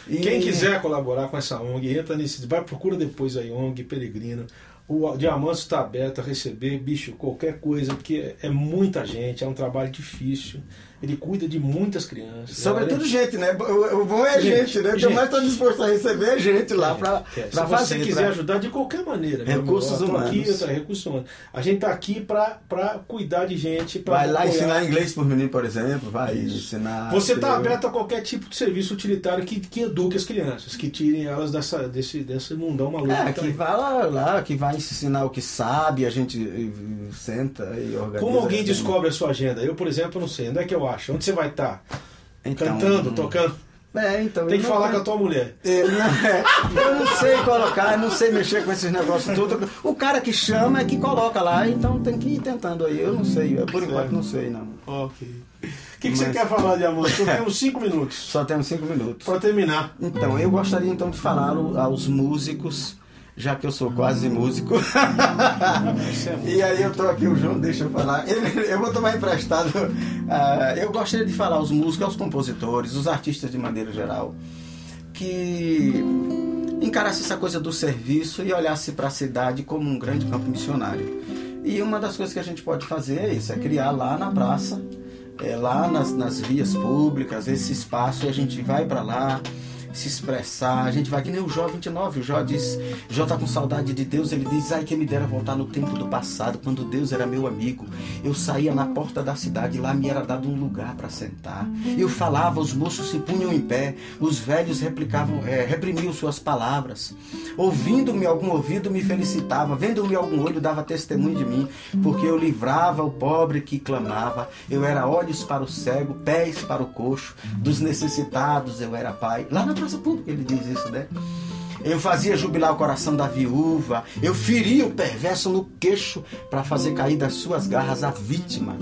Speaker 2: E-
Speaker 1: Quem quiser colaborar com essa ONG, entra nesse. Vai, procura depois aí, ONG Peregrino. O Diamante está aberto a receber, bicho, qualquer coisa, porque é muita gente, é um trabalho difícil. Ele cuida de muitas crianças.
Speaker 2: Sobretudo gente, né? O o bom é
Speaker 1: Gente,
Speaker 2: gente, né? O que
Speaker 1: gente.
Speaker 2: eu mais estou disposto a receber é gente lá para
Speaker 1: É, se
Speaker 2: pra
Speaker 1: você quiser
Speaker 2: pra-
Speaker 1: ajudar de qualquer maneira,
Speaker 2: Recursos humanos.
Speaker 1: Aqui, tô, recursos humanos. A gente está aqui para cuidar de gente.
Speaker 2: Vai lá
Speaker 1: apoiar.
Speaker 2: ensinar inglês por menino, por exemplo. Vai
Speaker 1: Isso.
Speaker 2: ensinar.
Speaker 1: Você está aberto a qualquer tipo de serviço utilitário que, que eduque as crianças, que tirem elas dessa, desse, desse mundão maluco.
Speaker 2: É,
Speaker 1: tá
Speaker 2: que
Speaker 1: aí.
Speaker 2: vai lá, lá, que vai ensinar o que sabe, a gente senta e organiza.
Speaker 1: Como alguém descobre a sua agenda? Eu, por exemplo, não sei. Onde é que eu acho? Onde você vai estar?
Speaker 2: Então,
Speaker 1: Cantando, tocando?
Speaker 2: É, então.
Speaker 1: Tem
Speaker 2: eu
Speaker 1: que falar
Speaker 2: tenho-
Speaker 1: com a tua mulher.
Speaker 2: É, não é. Eu não sei colocar, eu não sei mexer com esses negócios tudo. O cara que chama é que coloca lá, então tem que ir tentando aí. Eu não sei, eu, por enquanto não sei, não.
Speaker 1: Ok. O que, que você
Speaker 2: Mas-
Speaker 1: quer falar de amor? Nós temos cinco minutos
Speaker 2: Só temos cinco minutos.
Speaker 1: para terminar.
Speaker 2: Então, eu gostaria então de falar ao- aos músicos, já que eu sou quase músico.
Speaker 1: Isso é [laughs]
Speaker 2: e aí eu tô aqui, o João deixa eu falar. Ele- eu vou tomar emprestado. Ah, eu gostaria de falar aos músicos, aos compositores, os artistas de maneira geral, que encarasse essa coisa do serviço e olhasse para a cidade como um grande campo missionário. E uma das coisas que a gente pode fazer é isso, é criar lá na praça, é, lá nas, nas vias públicas, esse espaço, e a gente vai para lá se expressar, a gente vai que nem o Jó 29, o Jó diz, Jó tá com saudade de Deus, ele diz, ai que me dera voltar no tempo do passado, quando Deus era meu amigo, eu saía na porta da cidade, lá me era dado um lugar para sentar, eu falava, os moços se punham em pé, os velhos replicavam, é, reprimiam suas palavras, ouvindo-me algum ouvido me felicitava, vendo-me algum olho dava testemunho de mim, porque eu livrava o pobre que clamava, eu era olhos para o cego, pés para o coxo, dos necessitados eu era pai. Lá na praça pública ele diz isso, né? Eu fazia jubilar o coração da viúva, eu feria o perverso no queixo para fazer cair das suas garras a vítima.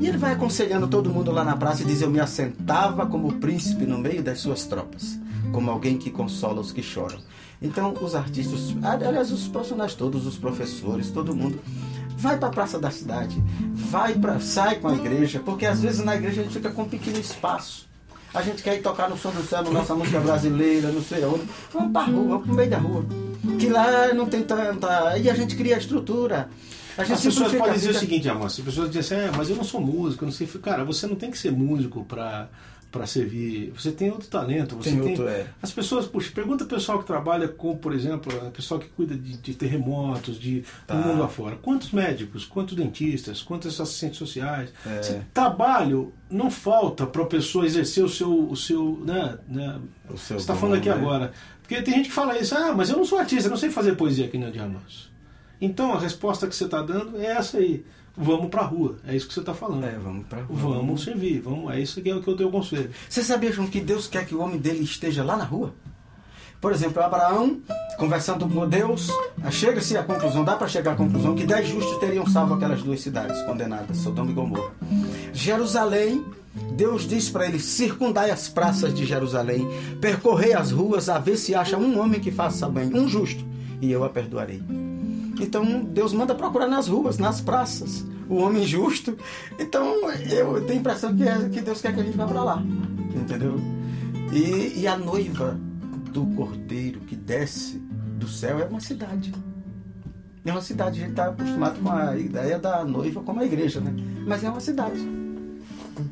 Speaker 2: E ele vai aconselhando todo mundo lá na praça e diz: Eu me assentava como príncipe no meio das suas tropas. como alguém que consola os que choram. Então, os artistas, aliás, os profissionais todos, os professores, todo mundo, vai para a praça da cidade, vai para, sai com a igreja, porque às vezes na igreja a gente fica com um pequeno espaço. A gente quer ir tocar no som do céu, nossa música brasileira, não sei onde. Vamos para a rua, vamos para o meio da rua. Que lá não tem tanta. E a gente cria a estrutura. A gente
Speaker 1: as pessoas podem dizer o seguinte, amor, as pessoas dizem assim, é, mas eu não sou músico, não sei. Cara, você não tem que ser músico para para servir. Você tem outro talento. Você
Speaker 2: tem,
Speaker 1: tem
Speaker 2: outro, é.
Speaker 1: As pessoas, puxa, pergunta o pessoal que trabalha com, por exemplo, o pessoal que cuida de, de terremotos, de tá. do mundo afora. Quantos médicos, quantos dentistas, quantos assistentes sociais? É. trabalho não falta para a pessoa exercer o seu, o seu, né, né o seu Você está falando aqui né? agora. Porque tem gente que fala isso, ah, mas eu não sou artista, eu não sei fazer poesia aqui no Diamantes. Então a resposta que você está dando é essa aí vamos para a rua. É isso que você está falando.
Speaker 2: É, vamos para rua.
Speaker 1: Vamos servir, vamos, é isso que é o que eu dei o conselho.
Speaker 2: Você sabia, João, que Deus quer que o homem dele esteja lá na rua? Por exemplo, Abraão, conversando com Deus, chega-se à conclusão, dá para chegar à conclusão que dez justos teriam salvo aquelas duas cidades condenadas, Sodoma e Gomorra. Jerusalém, Deus diz para ele: circundai as praças de Jerusalém, percorrei as ruas a ver se acha um homem que faça bem, um justo, e eu a perdoarei. Então Deus manda procurar nas ruas, nas praças, o homem justo. Então eu tenho a impressão que, é, que Deus quer que a gente vá para lá, entendeu? E, e a noiva do cordeiro que desce do céu é uma cidade. É uma cidade, a gente está acostumado com a ideia da noiva como a igreja, né? Mas é uma cidade.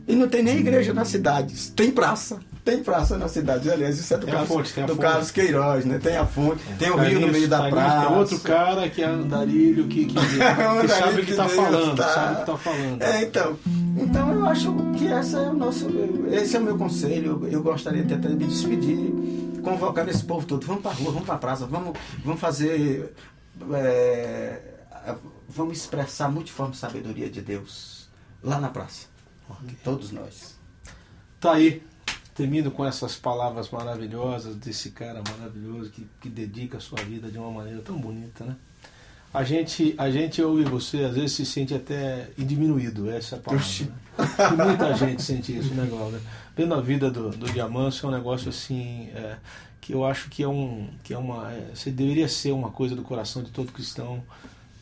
Speaker 2: E não tem nem igreja nas cidades, tem praça. Tem praça na cidade, aliás, isso é do, Carlos, fonte, do Carlos Queiroz, né? Tem a fonte, é. tem o rio no meio da praça.
Speaker 1: Tem outro cara que é andarilho que, que, [laughs] que sabe o que está falando, tá. sabe o que está falando.
Speaker 2: É, então, então eu acho que essa é o nosso, esse é o meu conselho. Eu gostaria de até me despedir, convocar esse povo todo. Vamos para a rua, vamos para a praça, vamos, vamos fazer, é, vamos expressar multiforme sabedoria de Deus lá na praça. Todos nós.
Speaker 1: Tá aí termino com essas palavras maravilhosas desse cara maravilhoso que, que dedica a sua vida de uma maneira tão bonita, né? A gente, a gente, eu e você, às vezes se sente até diminuído, essa é a palavra. Né? muita gente sente isso, né? Vendo a vida do, do Diamante é um negócio assim, é, que eu acho que é um, que é uma, é, você deveria ser uma coisa do coração de todo cristão,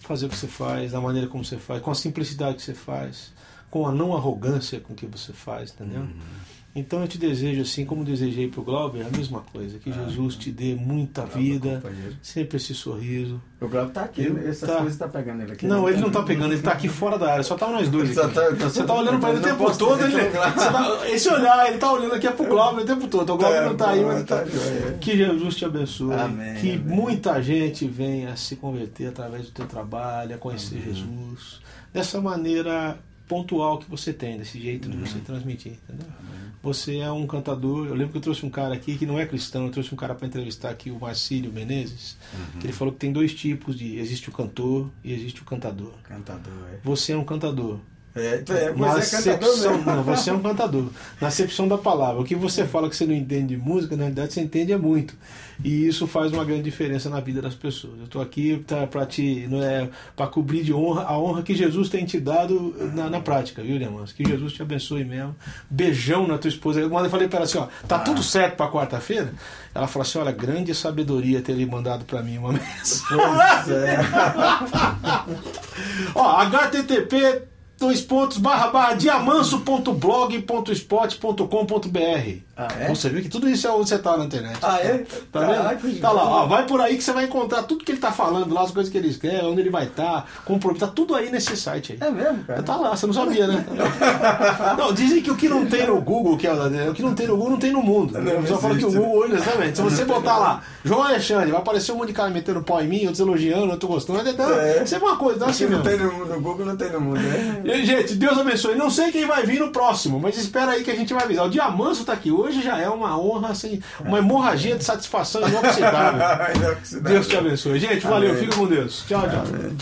Speaker 1: fazer o que você faz, da maneira como você faz, com a simplicidade que você faz, com a não arrogância com que você faz, entendeu? Uhum. Então eu te desejo, assim como desejei para o Glauber, a mesma coisa. Que ah, Jesus te dê muita vida, sempre esse sorriso.
Speaker 2: O Glauber está aqui, né? essas tá... coisas está pegando ele aqui.
Speaker 1: Não, né? ele não está pegando, ele está aqui fora da área, só estamos nós dois [laughs] aqui. Tá, tá, você está olhando para ele o tempo todo. Ele, [laughs] tá, esse olhar, ele está olhando aqui é para o Glauber o tempo todo. O Glauber é, não está aí, mas tá, Que Jesus te abençoe. Amém, que amém. muita gente venha a se converter através do teu trabalho, a conhecer amém. Jesus. Dessa maneira pontual que você tem, desse jeito de você transmitir, entendeu? Você é um cantador. Eu lembro que eu trouxe um cara aqui que não é cristão, eu trouxe um cara para entrevistar aqui, o Marcílio Menezes, uhum. que ele falou que tem dois tipos de. Existe o cantor e existe o cantador.
Speaker 2: Cantador, é.
Speaker 1: Você é um cantador.
Speaker 2: É, é, mas é acepção,
Speaker 1: não, você é um cantador. Na acepção da palavra. O que você fala que você não entende de música, na realidade você entende é muito. E isso faz uma grande diferença na vida das pessoas. Eu estou aqui para te, não é, para cobrir de honra a honra que Jesus tem te dado na, na prática, viu, irmãos? Que Jesus te abençoe mesmo. Beijão na tua esposa. Eu falei para ela assim, ó, tá ah. tudo certo para quarta-feira? Ela falou assim, olha, grande sabedoria ter ele mandado para mim uma [laughs] mensagem. É. [laughs] ó, http dois pontos, barra, barra, diamanso.blog.spot.com.br. Ah, é? Você viu que tudo isso é onde você tá na internet.
Speaker 2: Ah, é?
Speaker 1: Tá vendo? tá lá, ó, vai por aí que você vai encontrar tudo que ele tá falando lá, as coisas que ele escreve, onde ele vai estar, tá, como tá tudo aí nesse site aí.
Speaker 2: É mesmo, cara?
Speaker 1: Tá lá, você não sabia, né? [laughs] não, dizem que o que não tem no Google, que é o que não tem no Google, não tem no mundo. Não, só fala que o Google, exatamente. Se você botar lá, João Alexandre, vai aparecer um monte de cara metendo pau em mim, outros elogiando, outros gostando. Então, é. Isso é uma coisa, tá assim,
Speaker 2: não tem no, no, Google, não tem no mundo, né?
Speaker 1: E, gente, Deus abençoe. Não sei quem vai vir no próximo, mas espera aí que a gente vai avisar. O Diamanso tá aqui hoje hoje já é uma honra, assim, uma hemorragia de satisfação inoxidável. [laughs] Deus te abençoe. Gente, valeu, fica com Deus. Tchau, tchau. Amém.